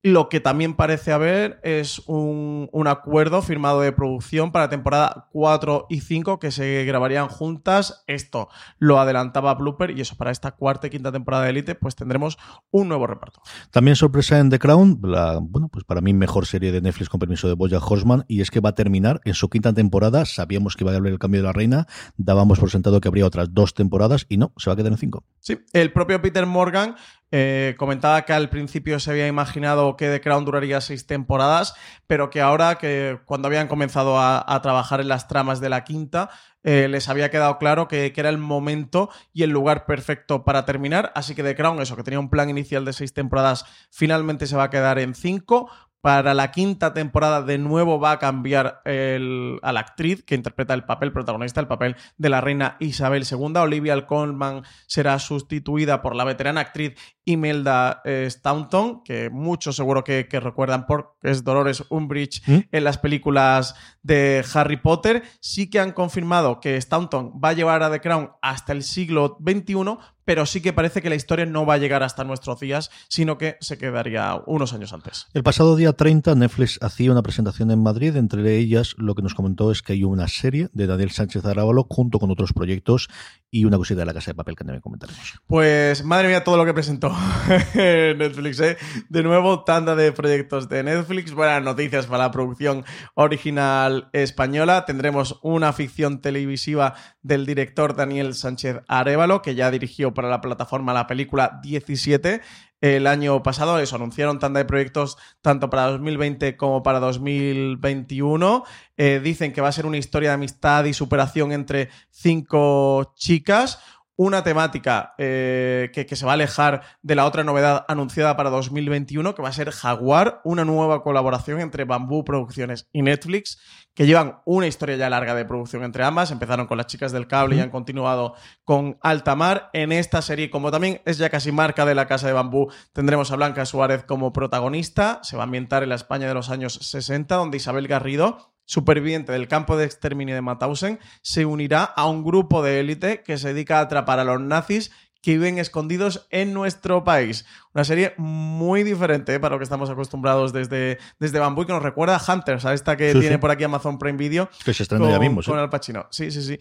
Lo que también parece haber es un, acuerdo firmado de producción para temporada 4 y 5 que se grabarían juntas. Esto lo adelantaba Blooper y eso para esta cuarta y quinta temporada de Elite pues tendremos un nuevo reparto. También sorpresa en The Crown, la, bueno, pues para mí mejor serie de Netflix con permiso de Boya Horseman y es que va a terminar en su quinta temporada. Sabíamos que iba a haber el cambio de la reina, dábamos por sentado que habría otras dos temporadas y no, se va a quedar en cinco. Sí, el propio Peter Morgan eh, comentaba que al principio se había imaginado que The Crown duraría seis temporadas, pero que ahora, que cuando habían comenzado a, trabajar en las tramas de la quinta, eh, les había quedado claro que, que, era el momento y el lugar perfecto para terminar. Así que The Crown, eso, que tenía un plan inicial de seis temporadas, finalmente se va a quedar en cinco. Para la quinta temporada de nuevo va a cambiar a la actriz que interpreta el papel protagonista, el papel de la reina Isabel II. Olivia Colman será sustituida por la veterana actriz Imelda eh, Staunton, que muchos seguro que, recuerdan porque es Dolores Umbridge ¿Mm? en las películas de Harry Potter. Sí que han confirmado que Staunton va a llevar a The Crown hasta el siglo XXI, pero sí que parece que la historia no va a llegar hasta nuestros días, sino que se quedaría unos años antes. El pasado día 30 Netflix hacía una presentación en Madrid, entre ellas lo que nos comentó es que hay una serie de Daniel Sánchez Arábalo junto con otros proyectos y una cosita de la Casa de Papel que también comentaremos. Pues madre mía todo lo que presentó Netflix, ¿eh? De nuevo, tanda de proyectos de Netflix. Buenas noticias para la producción original española. Tendremos una ficción televisiva del director Daniel Sánchez Arevalo, que ya dirigió para la plataforma la película 17. el año pasado. Eso, anunciaron tanda de proyectos tanto para 2020 como para 2021. Eh, dicen que va a ser una historia de amistad y superación entre cinco chicas una temática eh, que, que, se va a alejar de la otra novedad anunciada para 2021, que va a ser Jaguar, una nueva colaboración entre Bambú Producciones y Netflix, que llevan una historia ya larga de producción entre ambas. Empezaron con las chicas del cable y han continuado con Altamar. En esta serie, como también es ya casi marca de la casa de Bambú, tendremos a Blanca Suárez como protagonista. Se va a ambientar en la España de los años 60, donde Isabel Garrido superviviente del campo de exterminio de Mauthausen, se unirá a un grupo de élite que se dedica a atrapar a los nazis que viven escondidos en nuestro país. Una serie muy diferente para lo que estamos acostumbrados desde, desde Bambú y que nos recuerda a Hunters, a esta que tiene por aquí Amazon Prime Video. Que se estrena ya mismo, Con Al Pacino. Sí, sí, sí.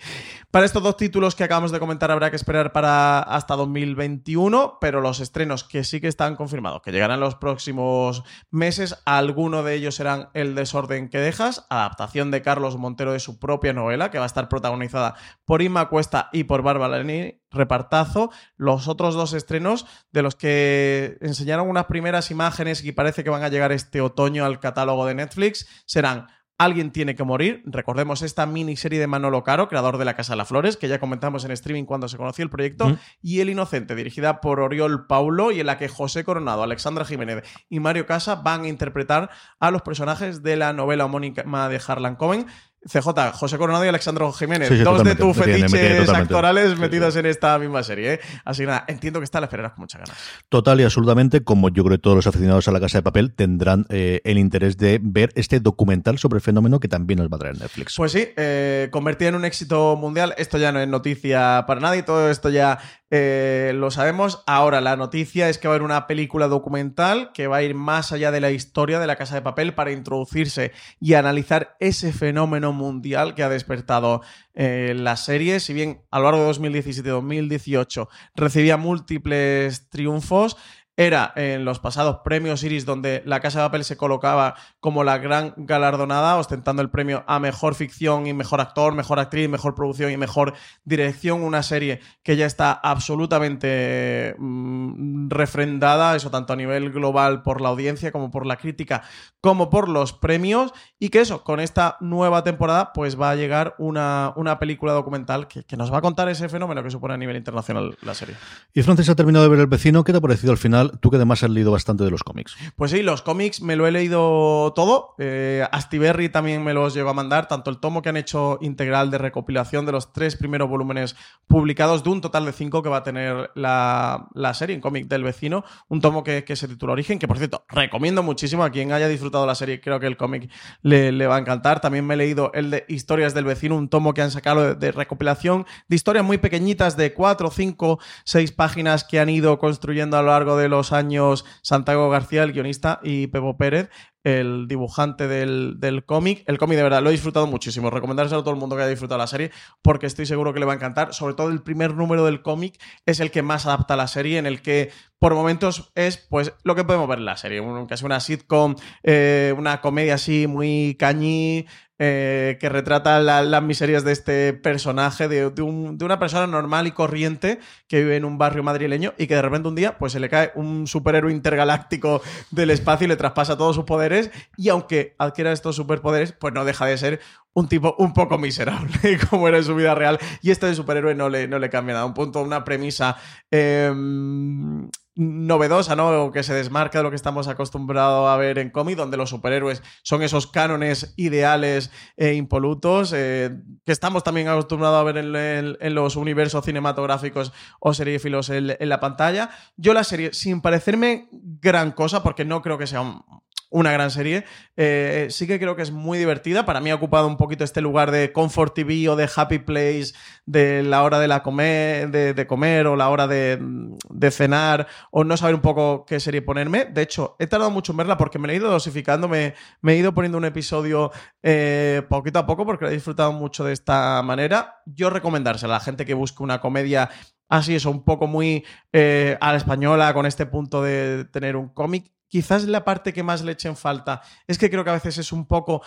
Para estos dos títulos que acabamos de comentar habrá que esperar para hasta 2021, pero los estrenos que sí que están confirmados, que llegarán los próximos meses, alguno de ellos serán El desorden que dejas, adaptación de Carlos Montero de su propia novela, que va a estar protagonizada por Inma Cuesta y por Bárbara Leni, repartazo. Los otros dos estrenos de los que enseñaron unas primeras imágenes y parece que van a llegar este otoño al catálogo de Netflix serán Alguien tiene que morir. Recordemos esta miniserie de Manolo Caro, creador de La Casa de las Flores, que ya comentamos en streaming cuando se conoció el proyecto, y El Inocente, dirigida por Oriol Paulo y en la que José Coronado, Alexandra Jiménez y Mario Casa van a interpretar a los personajes de la novela homónima de Harlan Cohen. CJ, José Coronado y Alexandro Jiménez, dos de tus fetiches actorales metidos en esta misma serie. ¿eh? Así que nada, entiendo que está la esperas con muchas ganas. Total y absolutamente, como yo creo que todos los aficionados a la Casa de Papel tendrán eh, el interés de ver este documental sobre el fenómeno que también nos va a traer Netflix. Pues sí, eh, convertido en un éxito mundial, esto ya no es noticia para nadie, todo esto ya eh, lo sabemos. Ahora, la noticia es que va a haber una película documental que va a ir más allá de la historia de la Casa de Papel para introducirse y analizar ese fenómeno mundial que ha despertado eh, la serie. Si bien a lo largo de 2017-2018 recibía múltiples triunfos, era en los pasados premios Iris donde La Casa de Papel se colocaba como la gran galardonada, ostentando el premio a mejor ficción y mejor actor, mejor actriz, mejor producción y mejor dirección. Una serie que ya está absolutamente mm, refrendada, eso tanto a nivel global por la audiencia como por la crítica, como por los premios. Y que eso, con esta nueva temporada, pues va a llegar una, una película documental que, que nos va a contar ese fenómeno que supone a nivel internacional la serie. Y Francis ha terminado de ver El vecino. ¿Qué te ha parecido al final? Tú que además has leído bastante de los cómics. Pues sí, los cómics me lo he leído todo. Eh, Astiberri también me los llegó a mandar, tanto el tomo que han hecho integral de recopilación de los tres primeros volúmenes publicados, de un total de cinco que va a tener la, serie en cómic del vecino, un tomo que, se titula Origen, que por cierto, recomiendo muchísimo a quien haya disfrutado la serie, creo que el cómic le, va a encantar. También me he leído el de Historias del vecino, un tomo que han sacado de, de recopilación de historias muy pequeñitas de cuatro, cinco, seis páginas que han ido construyendo a lo largo de los años Santiago García, el guionista, y Pepo Pérez, el dibujante del, cómic. El cómic de verdad lo he disfrutado muchísimo. Recomendárselo a todo el mundo que haya disfrutado la serie porque estoy seguro que le va a encantar. Sobre todo el primer número del cómic es el que más adapta a la serie, en el que por momentos es pues lo que podemos ver en la serie. Casi una sitcom, eh, una comedia así muy cañí, eh, que retrata las miserias de este personaje, de, una persona normal y corriente que vive en un barrio madrileño y que de repente un día pues se le cae un superhéroe intergaláctico del espacio y le traspasa todos sus poderes y aunque adquiera estos superpoderes pues no deja de ser un tipo un poco miserable como era en su vida real y este de superhéroe no le, no le cambia nada. Un punto, una premisa... Em, novedosa, ¿no? Que se desmarca de lo que estamos acostumbrados a ver en cómic, donde los superhéroes son esos cánones ideales e impolutos, eh, que estamos también acostumbrados a ver en, los universos cinematográficos o seriefilos en, en la pantalla. Yo la serie, sin parecerme gran cosa, porque no creo que sea un, una gran serie. Eh, sí que creo que es muy divertida. Para mí ha ocupado un poquito este lugar de Comfort TV o de Happy Place de la hora de, la comer, de, comer o la hora de, cenar o no saber un poco qué serie ponerme. De hecho, he tardado mucho en verla porque me he ido dosificando, me, he ido poniendo un episodio eh, poquito a poco porque lo he disfrutado mucho de esta manera. Yo recomendársela a la gente que busque una comedia así, eso, un poco muy eh, a la española, con este punto de tener un cómic. Quizás la parte que más le echen falta es que creo que a veces es un poco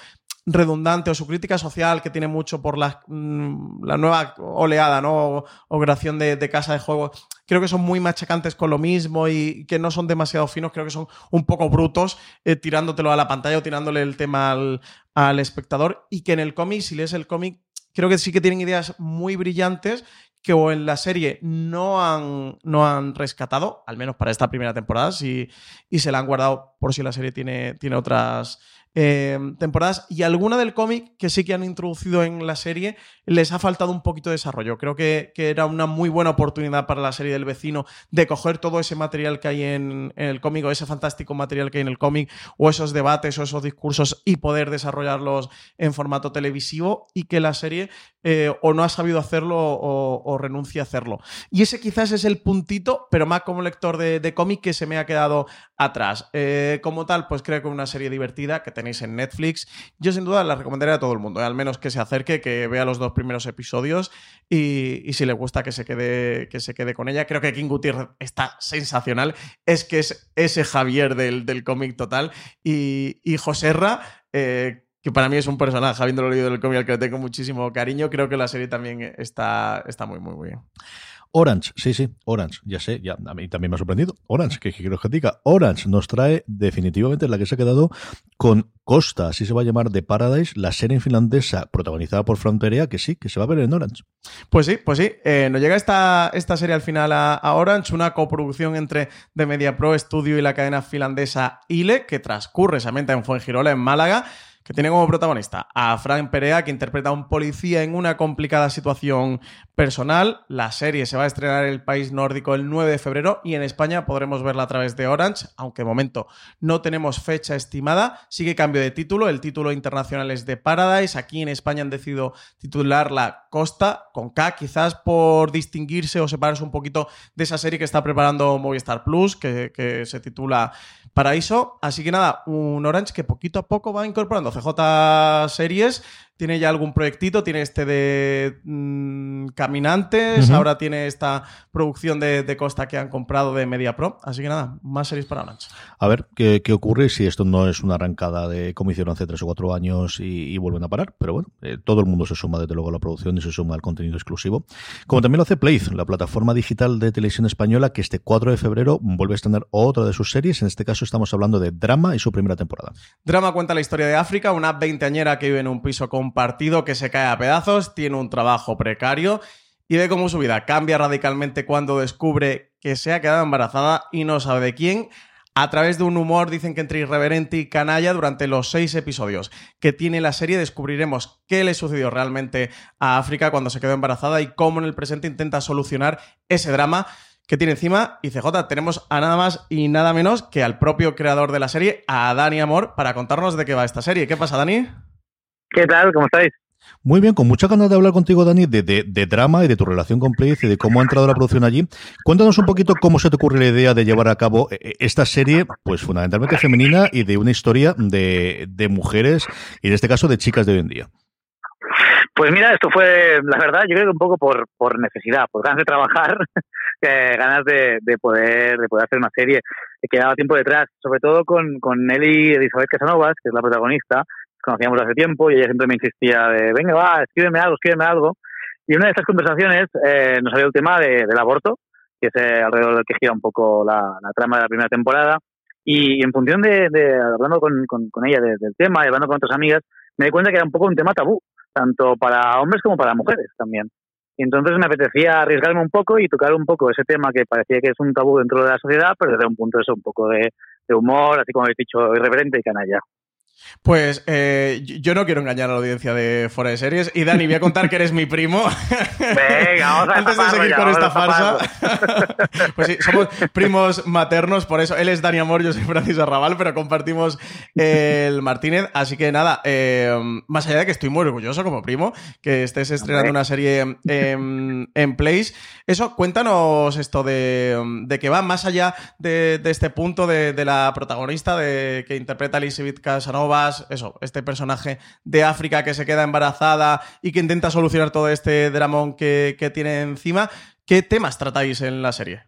redundante o su crítica social que tiene mucho por la, mm, la nueva oleada, ¿no? O, de, de, casa de juego, creo que son muy machacantes con lo mismo y que no son demasiado finos, creo que son un poco brutos eh, tirándotelo a la pantalla o tirándole el tema al, al espectador. Y que en el cómic, si lees el cómic, creo que sí que tienen ideas muy brillantes que en la serie no han, no han rescatado, al menos para esta primera temporada, y se la han guardado por si la serie tiene, tiene otras Em, temporadas y alguna del cómic que sí que han introducido en la serie les ha faltado un poquito de desarrollo. Creo que, era una muy buena oportunidad para la serie del vecino de coger todo ese material que hay en, el cómic o ese fantástico material que hay en el cómic o esos debates o esos discursos y poder desarrollarlos en formato televisivo y que la serie eh, o no ha sabido hacerlo o, renuncia a hacerlo. Y ese quizás es el puntito, pero más como lector de, cómic que se me ha quedado atrás. Eh, como tal, pues creo que una serie divertida que tenéis en Netflix. Yo sin duda la recomendaría a todo el mundo, ¿eh? al menos que se acerque, que vea los dos primeros episodios y, si le gusta que se, quede, que se quede con ella. Creo que King Gutiérrez está sensacional. Es que es ese Javier del, cómic total. Y, y Joserra, eh, que para mí es un personaje, habiéndolo leído del cómic al que le tengo muchísimo cariño, creo que la serie también está, está muy, muy, muy bien. Orange, sí, sí, Orange, ya sé, ya a mí también me ha sorprendido. Orange, que quiero que diga, Orange nos trae definitivamente la que se ha quedado con Costa, así se va a llamar The Paradise, la serie finlandesa protagonizada por Fran que sí, que se va a ver en Orange. Pues sí, pues sí. Eh, nos llega esta, esta serie al final a, Orange, una coproducción entre The Media Pro Studio y la cadena finlandesa ILE, que transcurre solamente en Fuengirola, en Málaga que tiene como protagonista a Frank Perea, que interpreta a un policía en una complicada situación personal. La serie se va a estrenar en el país nórdico el 9 de febrero y en España podremos verla a través de Orange, aunque de momento no tenemos fecha estimada. Sigue cambio de título, el título internacional es de Paradise. Aquí en España han decidido titularla Costa, con K, quizás por distinguirse o separarse un poquito de esa serie que está preparando Movistar Plus, que, que se titula Paraíso. Así que nada, un Orange que poquito a poco va incorporando CJ series tiene ya algún proyectito, tiene este de mm, Caminantes, ahora tiene esta producción de, Costa que han comprado de Media Pro, así que nada, más series para Orange. A ver ¿qué, ocurre si esto no es una arrancada de como hicieron hace tres o cuatro años y, vuelven a parar, pero bueno, eh, todo el mundo se suma desde luego a la producción y se suma al contenido exclusivo, como también lo hace Playz, la plataforma digital de televisión española que este 4 de febrero vuelve a estrenar otra de sus series, en este caso estamos hablando de Drama y su primera temporada. Drama cuenta la historia de África, una veinteañera que vive en un piso con partido que se cae a pedazos, tiene un trabajo precario y ve cómo su vida cambia radicalmente cuando descubre que se ha quedado embarazada y no sabe de quién. A través de un humor, dicen que entre irreverente y canalla, durante los seis episodios que tiene la serie descubriremos qué le sucedió realmente a África cuando se quedó embarazada y cómo en el presente intenta solucionar ese drama que tiene encima. Y CJ, tenemos a nada más y nada menos que al propio creador de la serie, a Dani Amor, para contarnos de qué va esta serie. ¿Qué pasa, Dani? ¿Qué tal? ¿Cómo estáis? Muy bien, con mucha ganas de hablar contigo, Dani, de, de, drama y de tu relación con Playz y de cómo ha entrado la producción allí. Cuéntanos un poquito cómo se te ocurre la idea de llevar a cabo eh, eh, esta serie, pues fundamentalmente femenina y de una historia de, de mujeres y en este caso de chicas de hoy en día. Pues mira, esto fue, la verdad, yo creo que un poco por, por necesidad, por ganas de trabajar, ganas de, de, poder, de poder hacer una serie que daba tiempo detrás, sobre todo con, con Nelly Elizabeth Casanovas, que es la protagonista, conocíamos hace tiempo y ella siempre me insistía de, venga, va, escríbeme algo, escríbeme algo. Y una de estas conversaciones eh, nos salió el tema de, del aborto, que es eh, alrededor del que gira un poco la, trama de la primera temporada. Y, en función de, hablando con, con, ella del tema y hablando con otras amigas, me di cuenta que era un poco un tema tabú, tanto para hombres como para mujeres también. Y entonces me apetecía arriesgarme un poco y tocar un poco ese tema que parecía que es un tabú dentro de la sociedad, pero desde un punto de eso, un poco de, de humor, así como habéis dicho, irreverente y canalla. Pues eh, yo no quiero engañar a la audiencia de Fuera de Series. Y Dani, voy a contar que eres mi primo. Venga, vamos a Antes de seguir con esta farsa. pues sí, somos primos maternos, por eso él es Dani Amor, yo soy Francis Arrabal, pero compartimos el Martínez. Así que nada, eh, más allá de que estoy muy orgulloso como primo, que estés estrenando una serie en, en Place. Eso, cuéntanos esto de, de que va más allá de, este punto de, la protagonista de, que interpreta Elizabeth Casanova eso, este personaje de África que se queda embarazada y que intenta solucionar todo este dramón que, tiene encima. ¿Qué temas tratáis en la serie?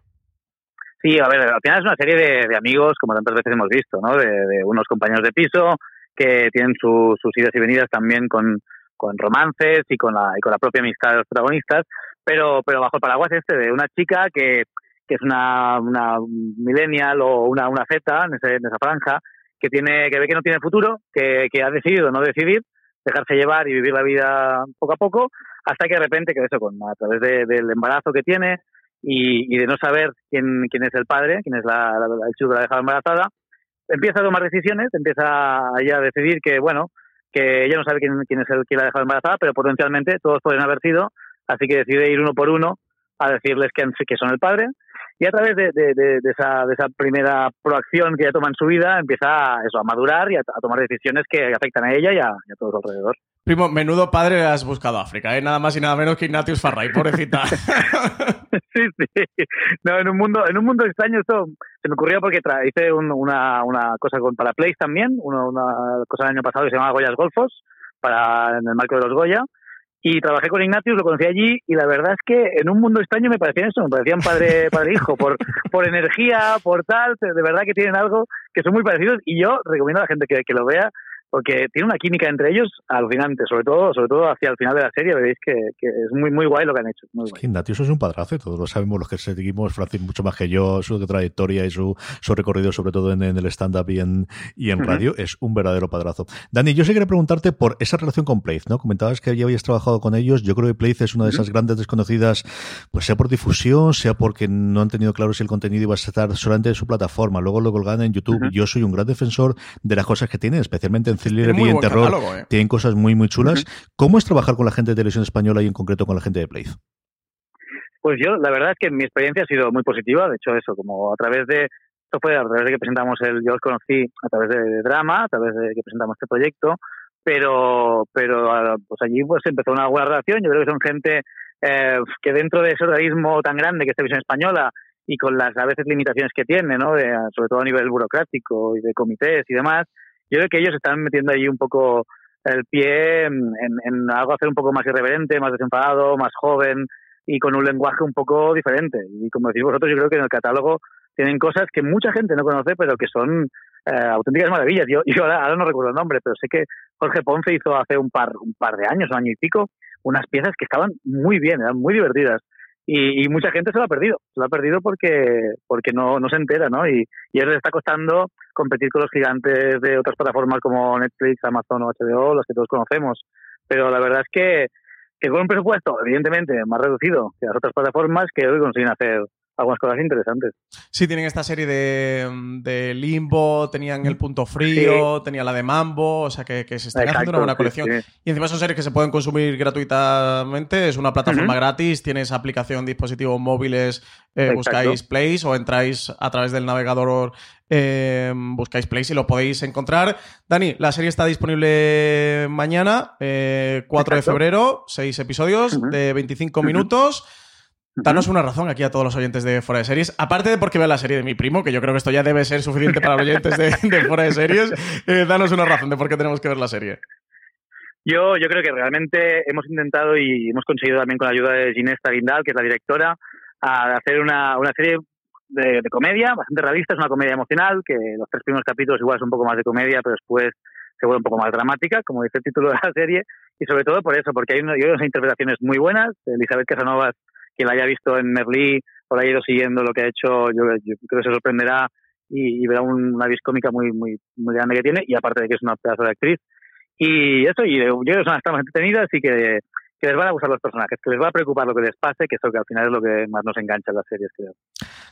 Sí, a ver, al final es una serie de, amigos, como tantas veces hemos visto, ¿no? De, unos compañeros de piso que tienen sus idas y venidas también con, con romances y con la, y con la propia amistad de los protagonistas, pero, pero bajo el paraguas este de una chica que, que es una, una millennial o una, una Z en, ese, en esa franja, que, tiene, que ve que no tiene futuro, que, que ha decidido no decidir, dejarse llevar y vivir la vida poco a poco, hasta que de repente, que eso, con, a través del embarazo que tiene y, y, de no saber quién, quién es el padre, quién es la, la, el chico que la ha dejado embarazada, empieza a tomar decisiones, empieza ella a decidir que, bueno, que ella no sabe quién, quién es el que la ha dejado embarazada, pero potencialmente todos pueden haber sido, así que decide ir uno por uno a decirles que, que son el padre y a través de, de, de, de, esa, primera proacción que ella toma en su vida, empieza a, eso, a madurar y a, a tomar decisiones que afectan a ella y a, y a todos alrededor. Primo, menudo padre has buscado África, ¿eh? nada más y nada menos que Ignatius Farray, pobrecita. sí, sí. No, en un mundo, en un mundo extraño esto se me ocurrió porque hice un, una, una cosa con para Place también, una, una cosa el año pasado que se llamaba Goyas Golfos, para en el marco de los Goya, y trabajé con Ignatius, lo conocí allí y la verdad es que en un mundo extraño me parecían eso, me parecían padre padre hijo por por energía, por tal, de verdad que tienen algo que son muy parecidos y yo recomiendo a la gente que, que lo vea porque tiene una química entre ellos alucinante, sobre todo, sobre todo hacia el final de la serie, veréis que, que es muy muy guay lo que han hecho. Muy es que Ignatius es un padrazo, todos lo sabemos los que seguimos, Francis mucho más que yo, su trayectoria y su, su recorrido, sobre todo en, en el stand-up y en, y en uh -huh. radio, es un verdadero padrazo. Dani, yo sí quería preguntarte por esa relación con Playz, ¿no? Comentabas que ya habías trabajado con ellos, yo creo que Playz es una de esas uh -huh. grandes desconocidas, pues sea por difusión, sea porque no han tenido claro si el contenido iba a estar solamente en su plataforma, luego lo colgan en YouTube. Uh -huh. Yo soy un gran defensor de las cosas que tienen, especialmente en thriller y en terror eh. tienen cosas muy, muy chulas. Uh -huh. ¿Cómo es trabajar con la gente de televisión española y en concreto con la gente de Playz? Pues yo, la verdad es que mi experiencia ha sido muy positiva. De hecho, eso, como a través de. Esto fue a través de que presentamos el. Yo os conocí a través de, de drama, a través de que presentamos este proyecto. Pero, pero ah, pues allí pues empezó una buena relación. Yo creo que son gente eh, que dentro de ese organismo tan grande que es Televisión Española y con las a veces limitaciones que tiene, ¿no? De, sobre todo a nivel burocrático y de comités y demás, yo creo que ellos están metiendo ahí un poco el pie en, en, algo hacer un poco más irreverente, más desenfadado, más joven y con un lenguaje un poco diferente. Y como decís vosotros, yo creo que en el catálogo tienen cosas que mucha gente no conoce, pero que son eh, auténticas maravillas. Yo, yo ahora, ahora, no recuerdo el nombre, pero sé que Jorge Ponce hizo hace un par, un par de años, un año y pico, unas piezas que estaban muy bien, eran muy divertidas. Y, y, mucha gente se lo ha perdido, se lo ha perdido porque porque no, no se entera, ¿no? Y, y a les está costando competir con los gigantes de otras plataformas como Netflix, Amazon o HBO, los que todos conocemos. Pero la verdad es que, que con un presupuesto, evidentemente, más reducido que las otras plataformas, que hoy consiguen hacer algunas cosas interesantes. Sí, tienen esta serie de, de Limbo, tenían El Punto Frío, sí. tenía la de Mambo, o sea que, que se están Exacto, haciendo una buena colección. Sí, sí. Y encima son series que se pueden consumir gratuitamente, es una plataforma uh -huh. gratis, tienes aplicación, dispositivos móviles, eh, buscáis Place o entráis a través del navegador, eh, buscáis Place y lo podéis encontrar. Dani, la serie está disponible mañana, eh, 4 Exacto. de febrero, 6 episodios uh -huh. de 25 minutos. Danos una razón aquí a todos los oyentes de Fuera de Series, aparte de porque vean la serie de mi primo, que yo creo que esto ya debe ser suficiente para los oyentes de, de Fuera de Series, eh, danos una razón de por qué tenemos que ver la serie. Yo, yo creo que realmente hemos intentado y hemos conseguido también con la ayuda de Ginés Guindal, que es la directora, a hacer una, una serie de, de, comedia, bastante realista, es una comedia emocional, que los tres primeros capítulos igual es un poco más de comedia, pero después se vuelve un poco más dramática, como dice el título de la serie, y sobre todo por eso, porque hay, una, hay unas interpretaciones muy buenas, Elizabeth Casanovas quien la haya visto en Merlí o la haya ido siguiendo lo que ha hecho, yo, yo creo que se sorprenderá y, y verá un, una vis cómica muy, muy, muy grande que tiene, y aparte de que es una pedazo de actriz. Y eso, y yo creo que son las entretenidas y que, que les van a gustar los personajes, que les va a preocupar lo que les pase, que eso que al final es lo que más nos engancha en las series, creo.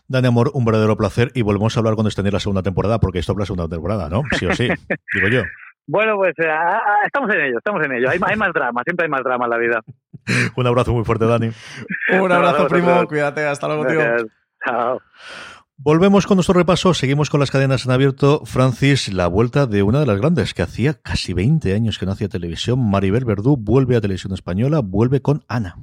Dani Amor, un verdadero placer y volvemos a hablar cuando esté en la segunda temporada, porque esto es la segunda temporada, ¿no? Sí o sí, digo yo. Bueno, pues uh, estamos en ello, estamos en ello. Hay, hay, más drama, siempre hay más drama en la vida. Un abrazo muy fuerte, Dani. Un abrazo, primo. Cuídate. Hasta luego, Gracias. tío. Chao. Volvemos con nuestro repaso, seguimos con las cadenas en abierto. Francis, la vuelta de una de las grandes que hacía casi 20 años que no hacía televisión. Maribel Verdú vuelve a televisión española, vuelve con Ana.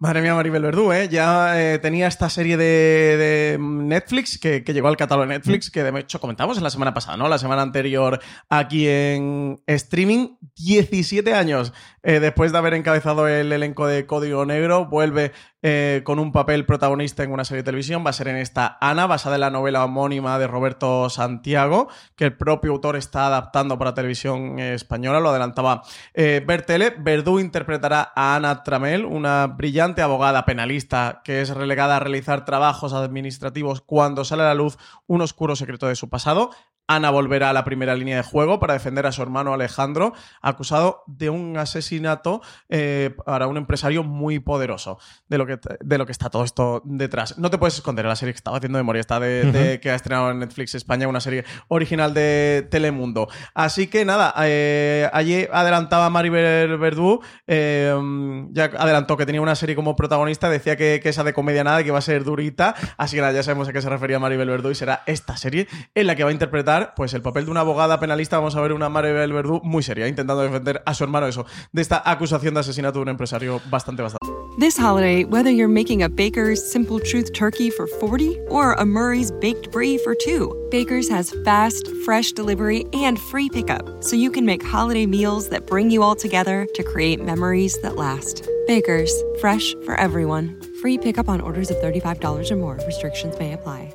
Madre mía, Maribel Verdú, ¿eh? Ya eh, tenía esta serie de, de Netflix que, que, llegó al catálogo de Netflix, que de hecho comentamos en la semana pasada, ¿no? La semana anterior aquí en streaming. 17 años Eh, después de haber encabezado el elenco de Código Negro, vuelve eh, con un papel protagonista en una serie de televisión. Va a ser en esta Ana, basada en la novela homónima de Roberto Santiago, que el propio autor está adaptando para televisión española. Lo adelantaba eh, Bertele. Verdú interpretará a Ana Tramel, una brillante abogada penalista que es relegada a realizar trabajos administrativos cuando sale a la luz un oscuro secreto de su pasado. Ana volverá a la primera línea de juego para defender a su hermano Alejandro, acusado de un asesinato eh, para un empresario muy poderoso, de lo, que, de lo que está todo esto detrás. No te puedes esconder, la serie que estaba haciendo memoria está de, que ha estrenado en Netflix España, una serie original de Telemundo. Así que nada, eh, allí adelantaba Maribel Verdú, eh, ya adelantó que tenía una serie como protagonista, decía que, esa de comedia nada, que iba a ser durita, así que nada, ya sabemos a qué se refería Maribel Verdú y será esta serie en la que va a interpretar pues el papel de una abogada penalista, vamos a ver una Maribel Verdú muy seria, intentando defender a su hermano eso, de esta acusación de asesinato de un empresario bastante, bastante. This holiday, whether you're making a Baker's Simple Truth turkey for 40 or a Murray's Baked Brie for 2, Baker's has fast, fresh delivery and free pickup, so you can make holiday meals that bring you all together to create memories that last. Baker's, fresh for everyone. Free pickup on orders of $35 or more. Restrictions may apply.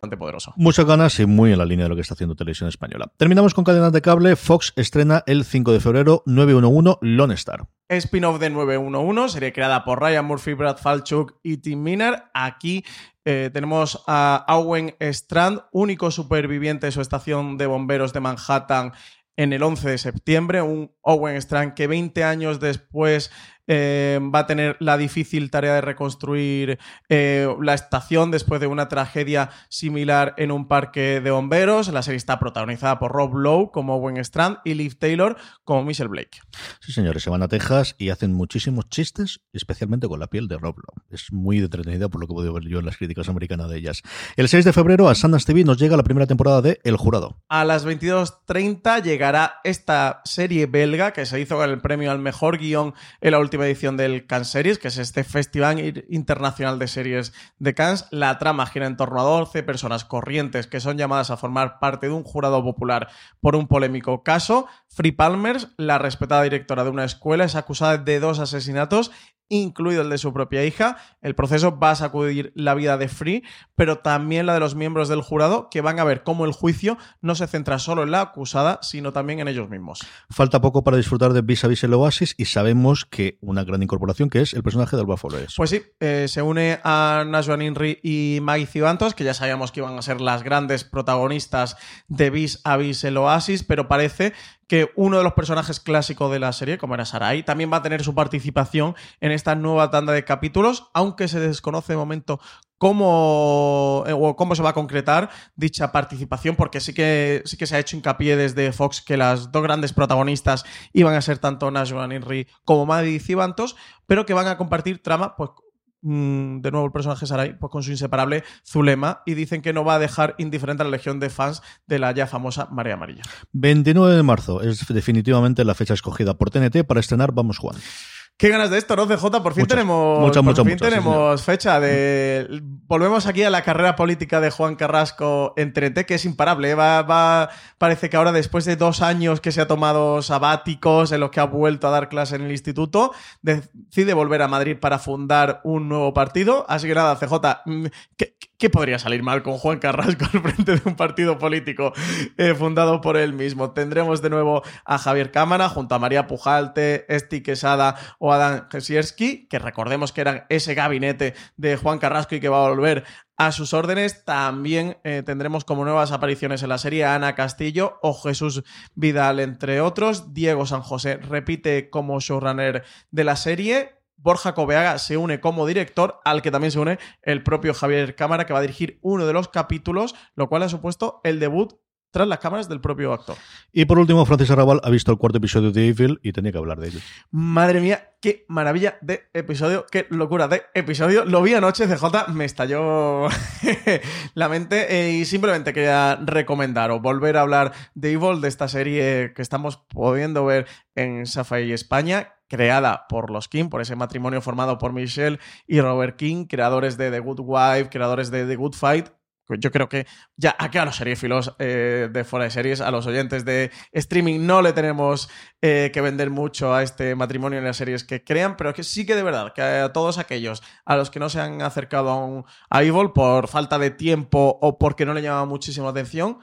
poderoso. Muchas ganas y muy en la línea de lo que está haciendo Televisión Española. Terminamos con cadenas de cable. Fox estrena el 5 de febrero 911 Lone Star. Spin-off de 911, serie creada por Ryan Murphy, Brad Falchuk y Tim Miner. Aquí eh, tenemos a Owen Strand, único superviviente de su estación de bomberos de Manhattan en el 11 de septiembre. Un Owen Strand que 20 años después eh, va a tener la difícil tarea de reconstruir eh, la estación después de una tragedia similar en un parque de bomberos. La serie está protagonizada por Rob Lowe como Owen Strand y Liv Taylor como Michelle Blake. Sí, señores, se van a Texas y hacen muchísimos chistes, especialmente con la piel de Rob Lowe. Es muy entretenida por lo que he podido ver yo en las críticas americanas de ellas. El 6 de febrero a Sundance TV nos llega la primera temporada de El Jurado. A las 22.30 llegará esta serie belga que se hizo con el premio al mejor guion en la última edición del Cannes Series, que es este Festival Internacional de Series de Cannes. La trama gira en torno a 12 personas corrientes que son llamadas a formar parte de un jurado popular por un polémico caso. Free Palmers, la respetada directora de una escuela, es acusada de dos asesinatos incluido el de su propia hija. El proceso va a sacudir la vida de Free, pero también la de los miembros del jurado, que van a ver cómo el juicio no se centra solo en la acusada, sino también en ellos mismos. Falta poco para disfrutar de Vis a Vis el Oasis y sabemos que una gran incorporación que es el personaje de Alba Flores. Pues sí, eh, se une a Najwan Inri y Maggie Cibantos, que ya sabíamos que iban a ser las grandes protagonistas de Vis a Vis el Oasis, pero parece que uno de los personajes clásicos de la serie, como era Sarai, también va a tener su participación en esta nueva tanda de capítulos, aunque se desconoce de momento cómo, eh, cómo se va a concretar dicha participación, porque sí que, sí que se ha hecho hincapié desde Fox que las dos grandes protagonistas iban a ser tanto Najwa Henry como Maddie Cibantos, pero que van a compartir trama pues, Mm, de nuevo el personaje Sarai, pues con su inseparable Zulema, y dicen que no va a dejar indiferente a la legión de fans de la ya famosa Marea Amarilla. 29 de marzo es definitivamente la fecha escogida por TNT para estrenar Vamos Juan. Qué ganas de esto, ¿no, CJ? Por fin tenemos, por fin tenemos fecha de... Volvemos aquí a la carrera política de Juan Carrasco en TNT, que es imparable. ¿eh? Va, va, parece que ahora, después de dos años que se ha tomado sabáticos, en los que ha vuelto a dar clase en el instituto, decide volver a Madrid para fundar un nuevo partido. Así que nada, CJ, mm, ¿qué, ¿Qué podría salir mal con Juan Carrasco al frente de un partido político eh, fundado por él mismo? Tendremos de nuevo a Javier Cámara junto a María Pujalte, Esti Quesada o Adán Jesierski, que recordemos que eran ese gabinete de Juan Carrasco y que va a volver a sus órdenes. También eh, tendremos como nuevas apariciones en la serie Ana Castillo o Jesús Vidal, entre otros. Diego San José repite como showrunner de la serie Borja Cobeaga se une como director, al que también se une el propio Javier Cámara, que va a dirigir uno de los capítulos, lo cual ha supuesto el debut tras las cámaras del propio actor. Y por último, Francis Arrabal ha visto el cuarto episodio de Evil y tenía que hablar de ello. Madre mía, qué maravilla de episodio, qué locura de episodio. Lo vi anoche, CJ, me estalló la mente eh, y simplemente quería recomendar o volver a hablar de Evil, de esta serie que estamos pudiendo ver en Safari España, creada por los King, por ese matrimonio formado por Michelle y Robert King, creadores de The Good Wife, creadores de The Good Fight, yo creo que ya aquí a los seriefilos eh, de fuera de series, a los oyentes de streaming, no le tenemos eh, que vender mucho a este matrimonio en las series que crean, pero que sí que de verdad, que a todos aquellos a los que no se han acercado a Evil por falta de tiempo o porque no le llama muchísimo atención,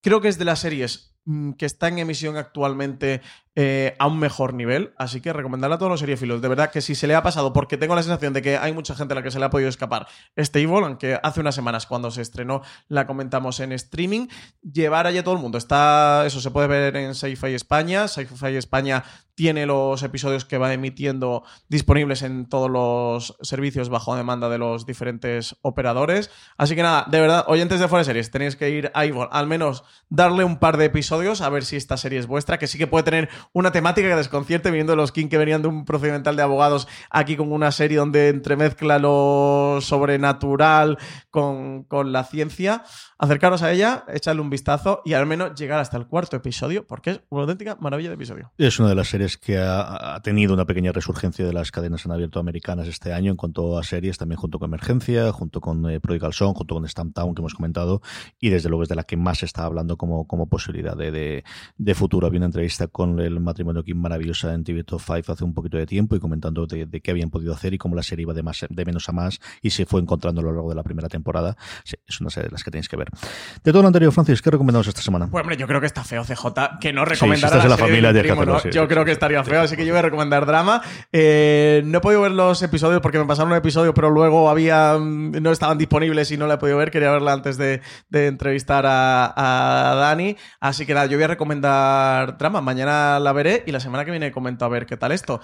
creo que es de las series mm, que está en emisión actualmente eh, a un mejor nivel. Así que recomendarle a todos los seriefilos. De verdad que si se le ha pasado, porque tengo la sensación de que hay mucha gente a la que se le ha podido escapar este Evil, aunque hace unas semanas cuando se estrenó la comentamos en streaming, llevar allá todo el mundo. Está, eso se puede ver en Sci-Fi España. Sci-Fi España tiene los episodios que va emitiendo disponibles en todos los servicios bajo demanda de los diferentes operadores. Así que nada, de verdad, oyentes de Fuera Series, tenéis que ir a Evil, al menos darle un par de episodios a ver si esta serie es vuestra, que sí que puede tener una temática que desconcierte, viendo los King que venían de un procedimental de abogados aquí con una serie donde entremezcla lo sobrenatural con, con la ciencia. Acercaros a ella, echarle un vistazo y al menos llegar hasta el cuarto episodio, porque es una auténtica maravilla de episodio. Es una de las series que ha, ha tenido una pequeña resurgencia de las cadenas en abierto americanas este año en cuanto a series, también junto con Emergencia, junto con eh, Prodigal Son, junto con Stamptown que hemos comentado, y desde luego es de la que más se está hablando como, como posibilidad de, de, de futuro. Había una entrevista con el matrimonio Kim maravillosa en TV Top 5 hace un poquito de tiempo y comentando de, de, qué habían podido hacer y cómo la serie iba de, más, de menos a más y se fue encontrando a lo largo de la primera temporada. Sí, es una serie de las que tenéis que ver. De todo lo anterior, Francis, ¿qué recomendamos esta semana? Pues hombre, yo creo que está feo CJ, que no recomendar sí, si la, la familia Yo creo que estaría feo, así que yo voy a recomendar drama. Eh, no he podido ver los episodios porque me pasaron un episodio, pero luego había no estaban disponibles y no la he podido ver. Quería verla antes de, de entrevistar a, a, Dani. Así que nada, yo voy a recomendar drama. Mañana la veré y la semana que viene comento a ver qué tal esto.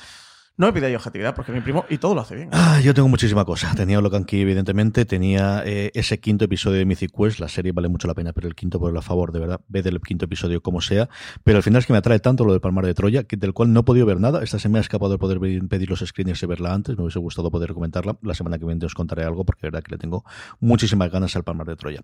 No me pide objetividad porque mi primo y todo lo hace bien. Ah, yo tengo muchísima cosa. Tenía Locan Key, evidentemente. Tenía eh, ese quinto episodio de Mythic Quest. La serie vale mucho la pena, pero el quinto por el favor, de verdad. Ve del quinto episodio como sea. Pero al final es que me atrae tanto lo del Palmar de Troya, que, del cual no he podido ver nada. Esta se me ha escapado de poder pedir los screeners y verla antes. Me hubiese gustado poder comentarla. La semana que viene os contaré algo porque de verdad que le tengo muchísimas ganas al Palmar de Troya.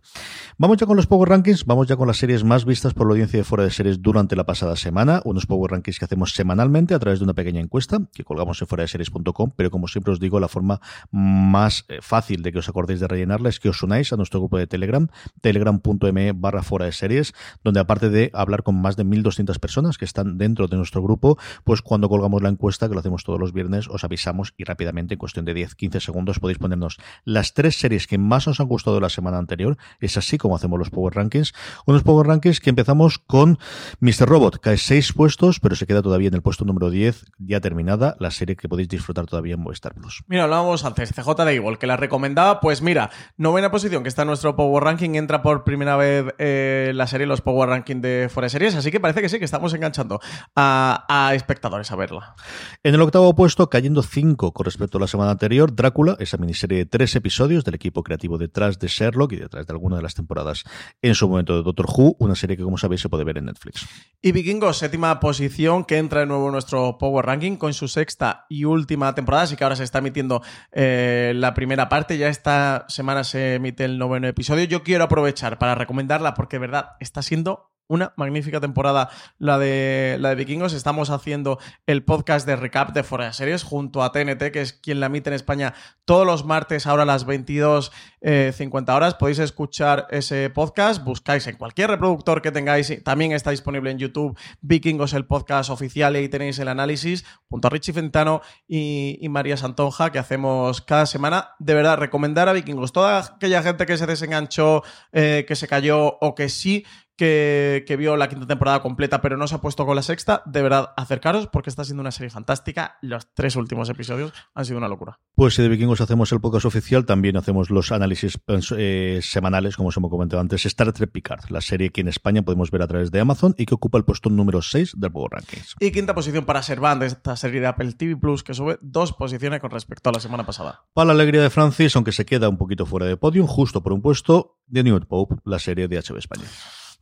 Vamos ya con los Power Rankings. Vamos ya con las series más vistas por la audiencia de fuera de series durante la pasada semana. Unos Power Rankings que hacemos semanalmente a través de una pequeña encuesta que colgamos en fuera de series.com pero como siempre os digo, la forma más eh, fácil de que os acordéis de rellenarla es que os unáis a nuestro grupo de Telegram, telegram.me barra fuera de series, donde aparte de hablar con más de 1.200 personas que están dentro de nuestro grupo, pues cuando colgamos la encuesta, que lo hacemos todos los viernes, os avisamos y rápidamente, en cuestión de 10-15 segundos, podéis ponernos las tres series que más os han gustado la semana anterior. Es así como hacemos los Power Rankings. Unos Power Rankings que empezamos con Mr. Robot, cae seis puestos, pero se queda todavía en el puesto número 10, ya terminada, la serie que podéis disfrutar todavía en Movistar Plus. Mira, hablábamos antes, CJ de Evil, que la recomendaba, pues mira, novena posición, que está en nuestro Power Ranking, entra por primera vez eh, la serie, los Power Ranking de Fuera Series, así que parece que sí, que estamos enganchando a, a espectadores a verla. En el octavo puesto, cayendo cinco con respecto a la semana anterior, Drácula, esa miniserie de tres episodios del equipo creativo detrás de Sherlock y detrás de alguna de las temporadas en su momento de Doctor Who, una serie que como sabéis se puede ver en Netflix. Y Vikingos, séptima posición, que entra de nuevo en nuestro Power Ranking con su sexta y última temporada, así que ahora se está emitiendo eh, la primera parte, ya esta semana se emite el noveno episodio. Yo quiero aprovechar para recomendarla porque, de verdad, está siendo una magnífica temporada la de, la de Vikingos. Estamos haciendo el podcast de recap de Fuera Series junto a TNT, que es quien la emite en España todos los martes, ahora a las 22.50 eh, horas. Podéis escuchar ese podcast, buscáis en cualquier reproductor que tengáis. También está disponible en YouTube Vikingos, el podcast oficial, y ahí tenéis el análisis junto a Richie Fentano y, y María Santonja, que hacemos cada semana. De verdad, recomendar a Vikingos. Toda aquella gente que se desenganchó, eh, que se cayó o que sí que, que vio la quinta temporada completa pero no se ha puesto con la sexta, de verdad, acercaros porque está siendo una serie fantástica. Los tres últimos episodios han sido una locura. Pues si de Vikingos hacemos el podcast oficial, también hacemos los análisis eh, semanales, como os hemos comentado antes, Star Trek Picard, la serie que en España podemos ver a través de Amazon y que ocupa el puesto número 6 del Power Rankings. Y quinta posición para Servant, esta serie de Apple TV Plus que sube dos posiciones con respecto a la semana pasada. Para la alegría de Francis, aunque se queda un poquito fuera de podium, justo por un puesto, de New Pope, la serie de HB España.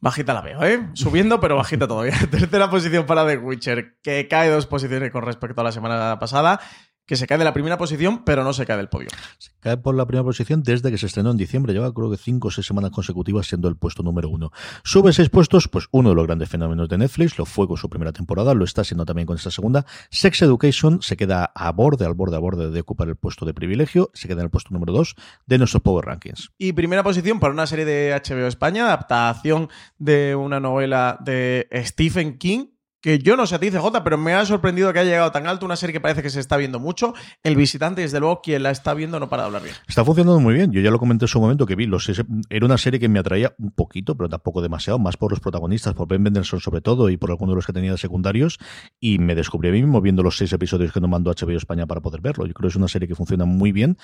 Bajita la veo, ¿eh? Subiendo, pero bajita todavía. Tercera posición para The Witcher, que cae dos posiciones con respecto a la semana pasada que se cae de la primera posición, pero no se cae del podio. Se cae por la primera posición desde que se estrenó en diciembre. Lleva creo que cinco o seis semanas consecutivas siendo el puesto número uno. Sube seis puestos, pues uno de los grandes fenómenos de Netflix, lo fue con su primera temporada, lo está siendo también con esta segunda. Sex Education se queda a borde, al borde, a borde de ocupar el puesto de privilegio, se queda en el puesto número dos de nuestros Power Rankings. Y primera posición para una serie de HBO España, adaptación de una novela de Stephen King, que yo no sé a ti, CJ, pero me ha sorprendido que haya llegado tan alto una serie que parece que se está viendo mucho. El visitante, desde luego, quien la está viendo no para de hablar bien. Está funcionando muy bien. Yo ya lo comenté en su momento que vi. Los, era una serie que me atraía un poquito, pero tampoco demasiado, más por los protagonistas, por Ben Mendelssohn sobre todo y por algunos de los que tenía de secundarios. Y me descubrí a mí mismo viendo los seis episodios que nos mandó HBO España para poder verlo. Yo creo que es una serie que funciona muy bien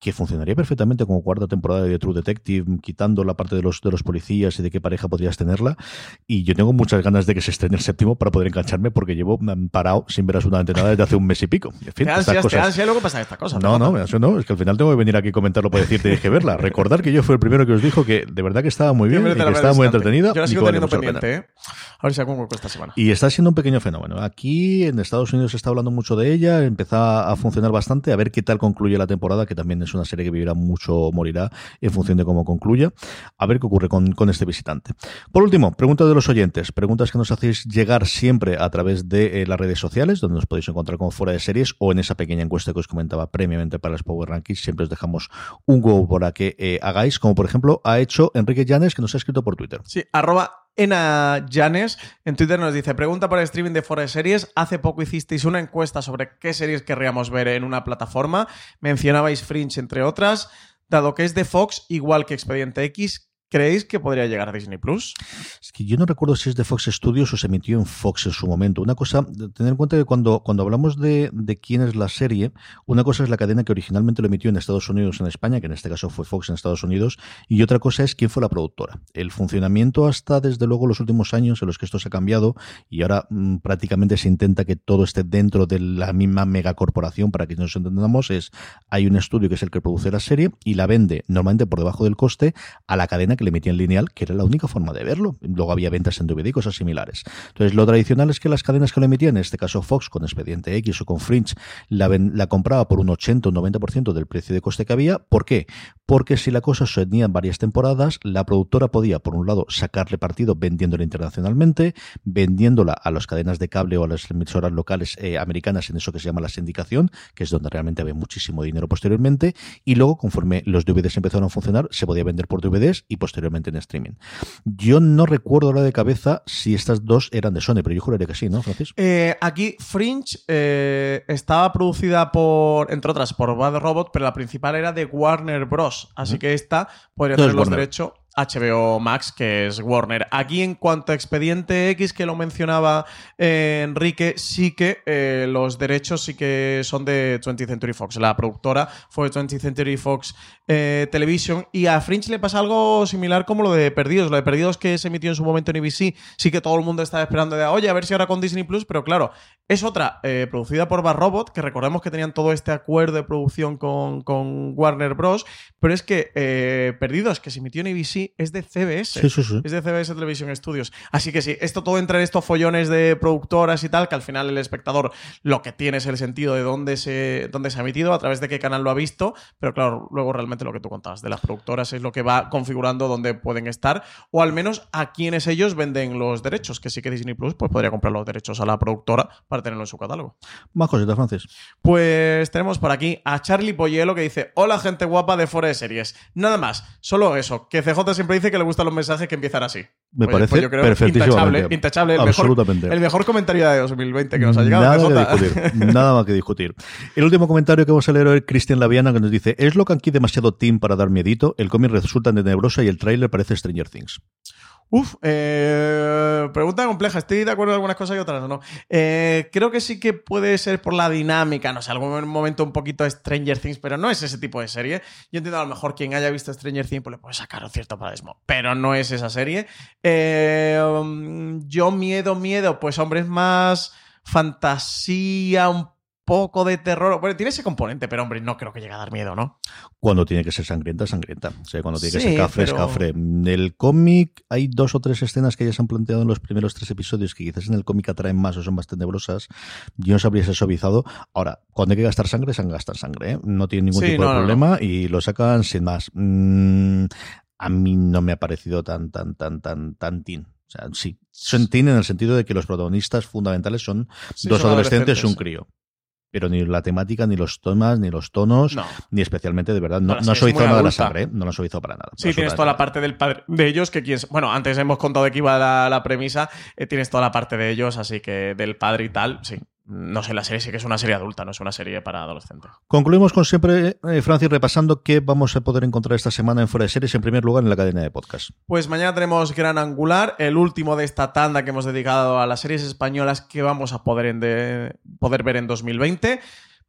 que funcionaría perfectamente como cuarta temporada de True Detective, quitando la parte de los, de los policías y de qué pareja podrías tenerla. Y yo tengo muchas ganas de que se estrene el séptimo para poder engancharme, porque llevo mm, parado sin ver absolutamente nada desde hace un mes y pico. En fin, te ansias, cosas... te ansias, luego pasa esta cosa. No, no, eso no, es que al final tengo que venir aquí a comentarlo para decirte que verla. Recordar que yo fui el primero que os dijo que de verdad que estaba muy bien, y que estaba muy entretenida. Yo la sigo teniendo pendiente, ¿eh? A ver si hago esta semana. Y está siendo un pequeño fenómeno. Aquí en Estados Unidos se está hablando mucho de ella, empieza a funcionar bastante, a ver qué tal concluye la temporada, que también es una serie que vivirá mucho morirá en función de cómo concluya. A ver qué ocurre con, este visitante. Por último, preguntas de los oyentes. Preguntas que nos hacéis llegar siempre a través de eh, las redes sociales, donde nos podéis encontrar como fuera de series o en esa pequeña encuesta que os comentaba previamente para los Power Rankings. Siempre os dejamos un huevo para que eh, hagáis, como por ejemplo ha hecho Enrique Llanes, que nos ha escrito por Twitter. Sí, arroba Ena Llanes en Twitter nos dice, pregunta por el streaming de Fuera de Series. Hace poco hicisteis una encuesta sobre qué series querríamos ver en una plataforma. Mencionabais Fringe, entre otras. Dado que es de Fox, igual que Expediente X, ¿Creéis que podría llegar a Disney Plus? Es que yo no recuerdo si es de Fox Studios o se emitió en Fox en su momento. Una cosa, tener en cuenta que cuando, cuando hablamos de, de, quién es la serie, una cosa es la cadena que originalmente lo emitió en Estados Unidos en España, que en este caso fue Fox en Estados Unidos, y otra cosa es quién fue la productora. El funcionamiento hasta desde luego los últimos años en los que esto se ha cambiado y ahora mmm, prácticamente se intenta que todo esté dentro de la misma megacorporación para que nos entendamos es hay un estudio que es el que produce la serie y la vende normalmente por debajo del coste a la cadena que le emitía en lineal, que era la única forma de verlo. Luego había ventas en DVD y cosas similares. Entonces, lo tradicional es que las cadenas que lo emitían, en este caso Fox con Expediente X o con Fringe, la, la compraba por un 80 o 90% del precio de coste que había. ¿Por qué? Porque si la cosa se tenía en varias temporadas, la productora podía, por un lado, sacarle partido vendiéndola internacionalmente, vendiéndola a las cadenas de cable o a las emisoras locales eh, americanas en eso que se llama la sindicación, que es donde realmente había muchísimo dinero posteriormente, y luego, conforme los DVDs empezaron a funcionar, se podía vender por DVDs y posteriormente en streaming. Yo no recuerdo ahora de cabeza si estas dos eran de Sony, pero yo juraría que sí, ¿no, Francis? Eh, aquí Fringe eh, estaba producida por, entre otras, por Bad Robot, pero la principal era de Warner Bros. Así que esta podría tener los derechos HBO Max, que es Warner. Aquí, en cuanto a Expediente X, que lo mencionaba eh, Enrique, sí que eh, los derechos sí que son de 20th Century Fox. La productora fue 20th Century Fox eh, Television. Y a Fringe le pasa algo similar como lo de Perdidos. Lo de Perdidos que se emitió en su momento en ABC, sí que todo el mundo estaba esperando de, oye, a ver si ahora con Disney Plus, pero claro, es otra eh, producida por Bar Robot, que recordemos que tenían todo este acuerdo de producción con, con Warner Bros. Pero es que eh, Perdidos, que se emitió en ABC, es de CBS. Sí, sí, sí. Es de CBS Television Studios. Así que sí, esto todo entra en estos follones de productoras y tal, que al final el espectador lo que tiene es el sentido de dónde se, dónde se ha emitido, a través de qué canal lo ha visto, pero claro, luego realmente lo que tú contabas de las productoras es lo que va configurando dónde pueden estar, o al menos a quienes ellos venden los derechos, que sí que Disney Plus pues podría comprar los derechos a la productora para tenerlo en su catálogo. Más cositas, Francis. Pues tenemos por aquí a Charlie Poyelo que dice, hola gente guapa de Fora de Series. Nada más, solo eso, que CJ siempre dice que le gustan los mensajes que empiezan así. Me Oye, parece pues yo creo perfectísimamente. Intachable, intachable. El Absolutamente. Mejor, el mejor comentario de 2020 que nos ha llegado. Nada que discutir, nada más que discutir. El último comentario que vamos a leer hoy es Cristian Laviana que nos dice ¿Es Locan Key demasiado team para dar miedito? El cómic resulta tenebrosa y el tráiler parece Stranger Things. Uf, eh, pregunta compleja. Estoy de acuerdo en algunas cosas y otras no. Eh, creo que sí que puede ser por la dinámica, no sé, algún momento un poquito Stranger Things, pero no es ese tipo de serie. Yo entiendo a lo mejor quien haya visto Stranger Things pues le puede sacar un cierto paradiso, pero no es esa serie. Eh, yo miedo, miedo, pues hombre, es más fantasía, un poco de terror. Bueno, tiene ese componente, pero hombre, no creo que llegue a dar miedo, ¿no? Cuando tiene que ser sangrienta, sangrienta. O sea, cuando tiene que ser cafre, es cafre. En el cómic hay dos o tres escenas que ya se han planteado en los primeros tres episodios que quizás en el cómic atraen más o son más tenebrosas. Yo no sabría si es suavizado. Ahora, cuando hay que gastar sangre, se han gastado sangre. ¿eh? No tiene ningún Sí, tipo no, de no, problema y lo sacan sin más. Mm, a mí no me ha parecido tan, tan, tan, tan, tan teen. O sea, sí, son teen en el sentido de que los protagonistas fundamentales son Sí, dos son adolescentes y un crío. Pero ni la temática, ni los temas, ni los tonos, No. ni especialmente de verdad. No, no suavizó muy nada la sangre, ¿eh? no la suavizó para nada. Sí, tienes toda la parte del padre de ellos, que quien. Bueno, antes hemos contado de que iba la, la premisa, eh, tienes toda la parte de ellos, así que del padre y tal, sí. No sé, la serie sí que es una serie adulta, no es una serie para adolescentes. Concluimos con siempre, eh, Francis, repasando qué vamos a poder encontrar esta semana en Fuera de Series, en primer lugar en la cadena de podcast. Pues mañana tenemos Gran Angular, el último de esta tanda que hemos dedicado a las series españolas que vamos a poder, en de- poder ver en 2020.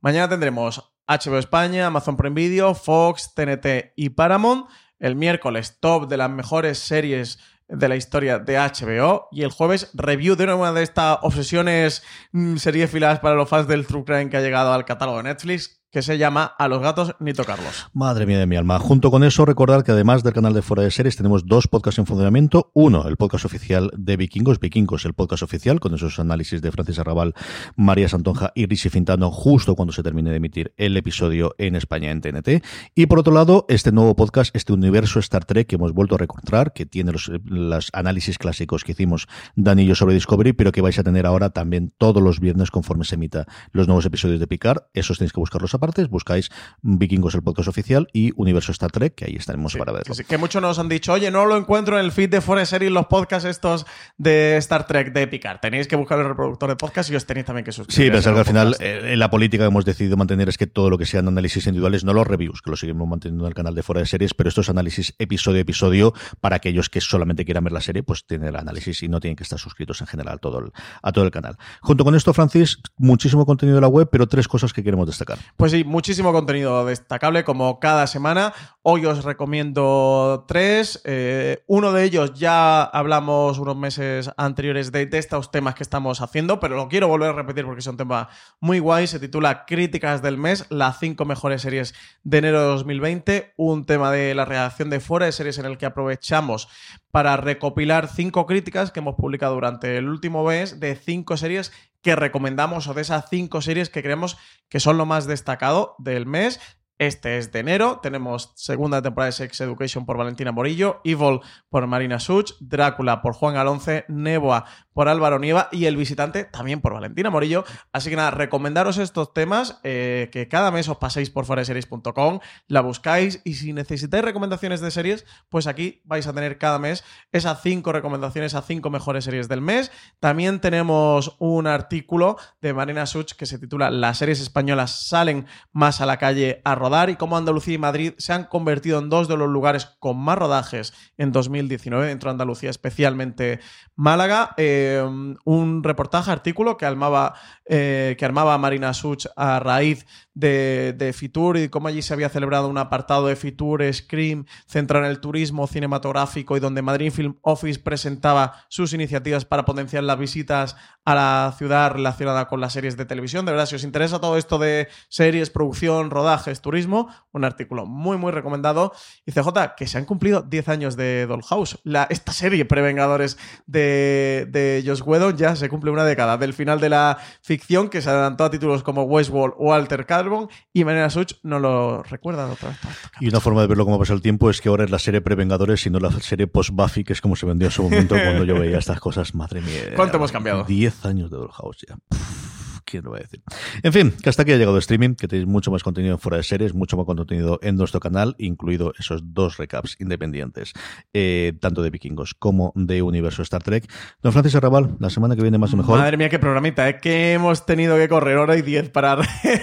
Mañana tendremos HBO España, Amazon Prime Video, Fox, TNT y Paramount. El miércoles, top de las mejores series de la historia de HBO. Y el jueves, review de una de estas obsesiones mm, seriéfilas para los fans del True Crime que ha llegado al catálogo de Netflix, que se llama A los gatos ni tocarlos. Madre mía de mi alma. Junto con eso, recordar que además del canal de Fuera de Series, tenemos dos podcasts en funcionamiento. Uno, el podcast oficial de Vikingos, Vikingos, el podcast oficial, con esos análisis de Francis Arrabal, María Santonja y Rishi Fintano, justo cuando se termine de emitir el episodio en España en TNT. Y por otro lado, este nuevo podcast, este universo Star Trek que hemos vuelto a recontrar, que tiene los, análisis clásicos que hicimos Dani y yo sobre Discovery, pero que vais a tener ahora también todos los viernes conforme se emita los nuevos episodios de Picard. Esos tenéis que buscarlos aparte. Buscáis Vikingos, el podcast oficial, y Universo Star Trek, que ahí estaremos para verlo. Sí, que muchos nos han dicho, oye, no lo encuentro en el feed de de Series, los podcasts estos de Star Trek de Picard. Tenéis que buscar el reproductor de podcast y os tenéis también que suscribir. Sí, pensar que al final eh, la política que hemos decidido mantener es que todo lo que sean análisis individuales, no los reviews, que lo seguimos manteniendo en el canal de Fuera de Series, pero estos análisis episodio a episodio, para aquellos que solamente quieran ver la serie, pues tienen el análisis y no tienen que estar suscritos en general a todo el, a todo el canal. Junto con esto, Francis, muchísimo contenido de la web, pero tres cosas que queremos destacar. Pues sí, muchísimo contenido destacable como cada semana. Hoy os recomiendo tres. Eh, uno de ellos ya hablamos unos meses anteriores de, de estos temas que estamos haciendo, pero lo quiero volver a repetir porque es un tema muy guay. Se titula Críticas del mes, las cinco mejores series de enero de 2020. Un tema de la redacción de fuera de series en el que aprovechamos para recopilar cinco críticas que hemos publicado durante el último mes de cinco series que recomendamos o de esas cinco series que creemos que son lo más destacado del mes. Este es de enero. Tenemos segunda temporada de Sex Education por Valentina Morillo, Evil por Marina Such, Drácula por Juan Alonce, Neboa por Álvaro Nieva y El Visitante también por Valentina Morillo. Así que nada, recomendaros estos temas, eh, que cada mes os paséis por foreseries.com, la buscáis y si necesitáis recomendaciones de series, pues aquí vais a tener cada mes esas cinco recomendaciones a cinco mejores series del mes. También tenemos un artículo de Marina Such que se titula Las series españolas salen más a la calle a rodar y cómo Andalucía y Madrid se han convertido en dos de los lugares con más rodajes en 2019 dentro de Andalucía, especialmente Málaga. Eh, un reportaje, artículo que armaba, eh, que armaba Marina Such a raíz de, de Fitur y cómo allí se había celebrado un apartado de Fitur Scream centrado en el turismo cinematográfico y donde Madrid Film Office presentaba sus iniciativas para potenciar las visitas a la ciudad relacionada con las series de televisión. De verdad, si os interesa todo esto de series, producción, rodajes, turismo, un artículo muy, muy recomendado. Y CJ, que se han cumplido 10 años de Dollhouse. Esta serie Prevengadores de, de Josh Whedon ya se cumple una década del final de la ficción que se adelantó a títulos como Westworld o Alter Carbon y Marina Such no lo recuerda otra vez. Y una forma de verlo como pasa el tiempo es que ahora es la serie Prevengadores y no la serie post-Buffy, que es como se vendió en su momento cuando yo veía estas cosas. Madre mía. ¿Cuánto hemos cambiado? 10 años de Dollhouse ya. Pff, ¿Quién lo va a decir? En fin, que hasta aquí ha llegado el streaming, que tenéis mucho más contenido fuera de series, mucho más contenido en nuestro canal, incluido esos dos recaps independientes, eh, tanto de vikingos como de universo Star Trek. Don Francis Arrabal, la semana que viene más o mejor. Madre mía, qué programita, es que hemos tenido que correr hora y diez para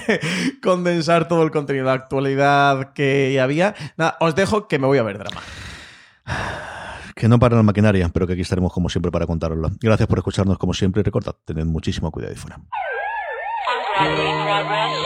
condensar todo el contenido de actualidad que había. Nada, os dejo que me voy a ver drama. Que no para la maquinaria, pero que aquí estaremos como siempre para contaroslo. Gracias por escucharnos como siempre y recordad, tened muchísimo cuidado y fuera. progress progress.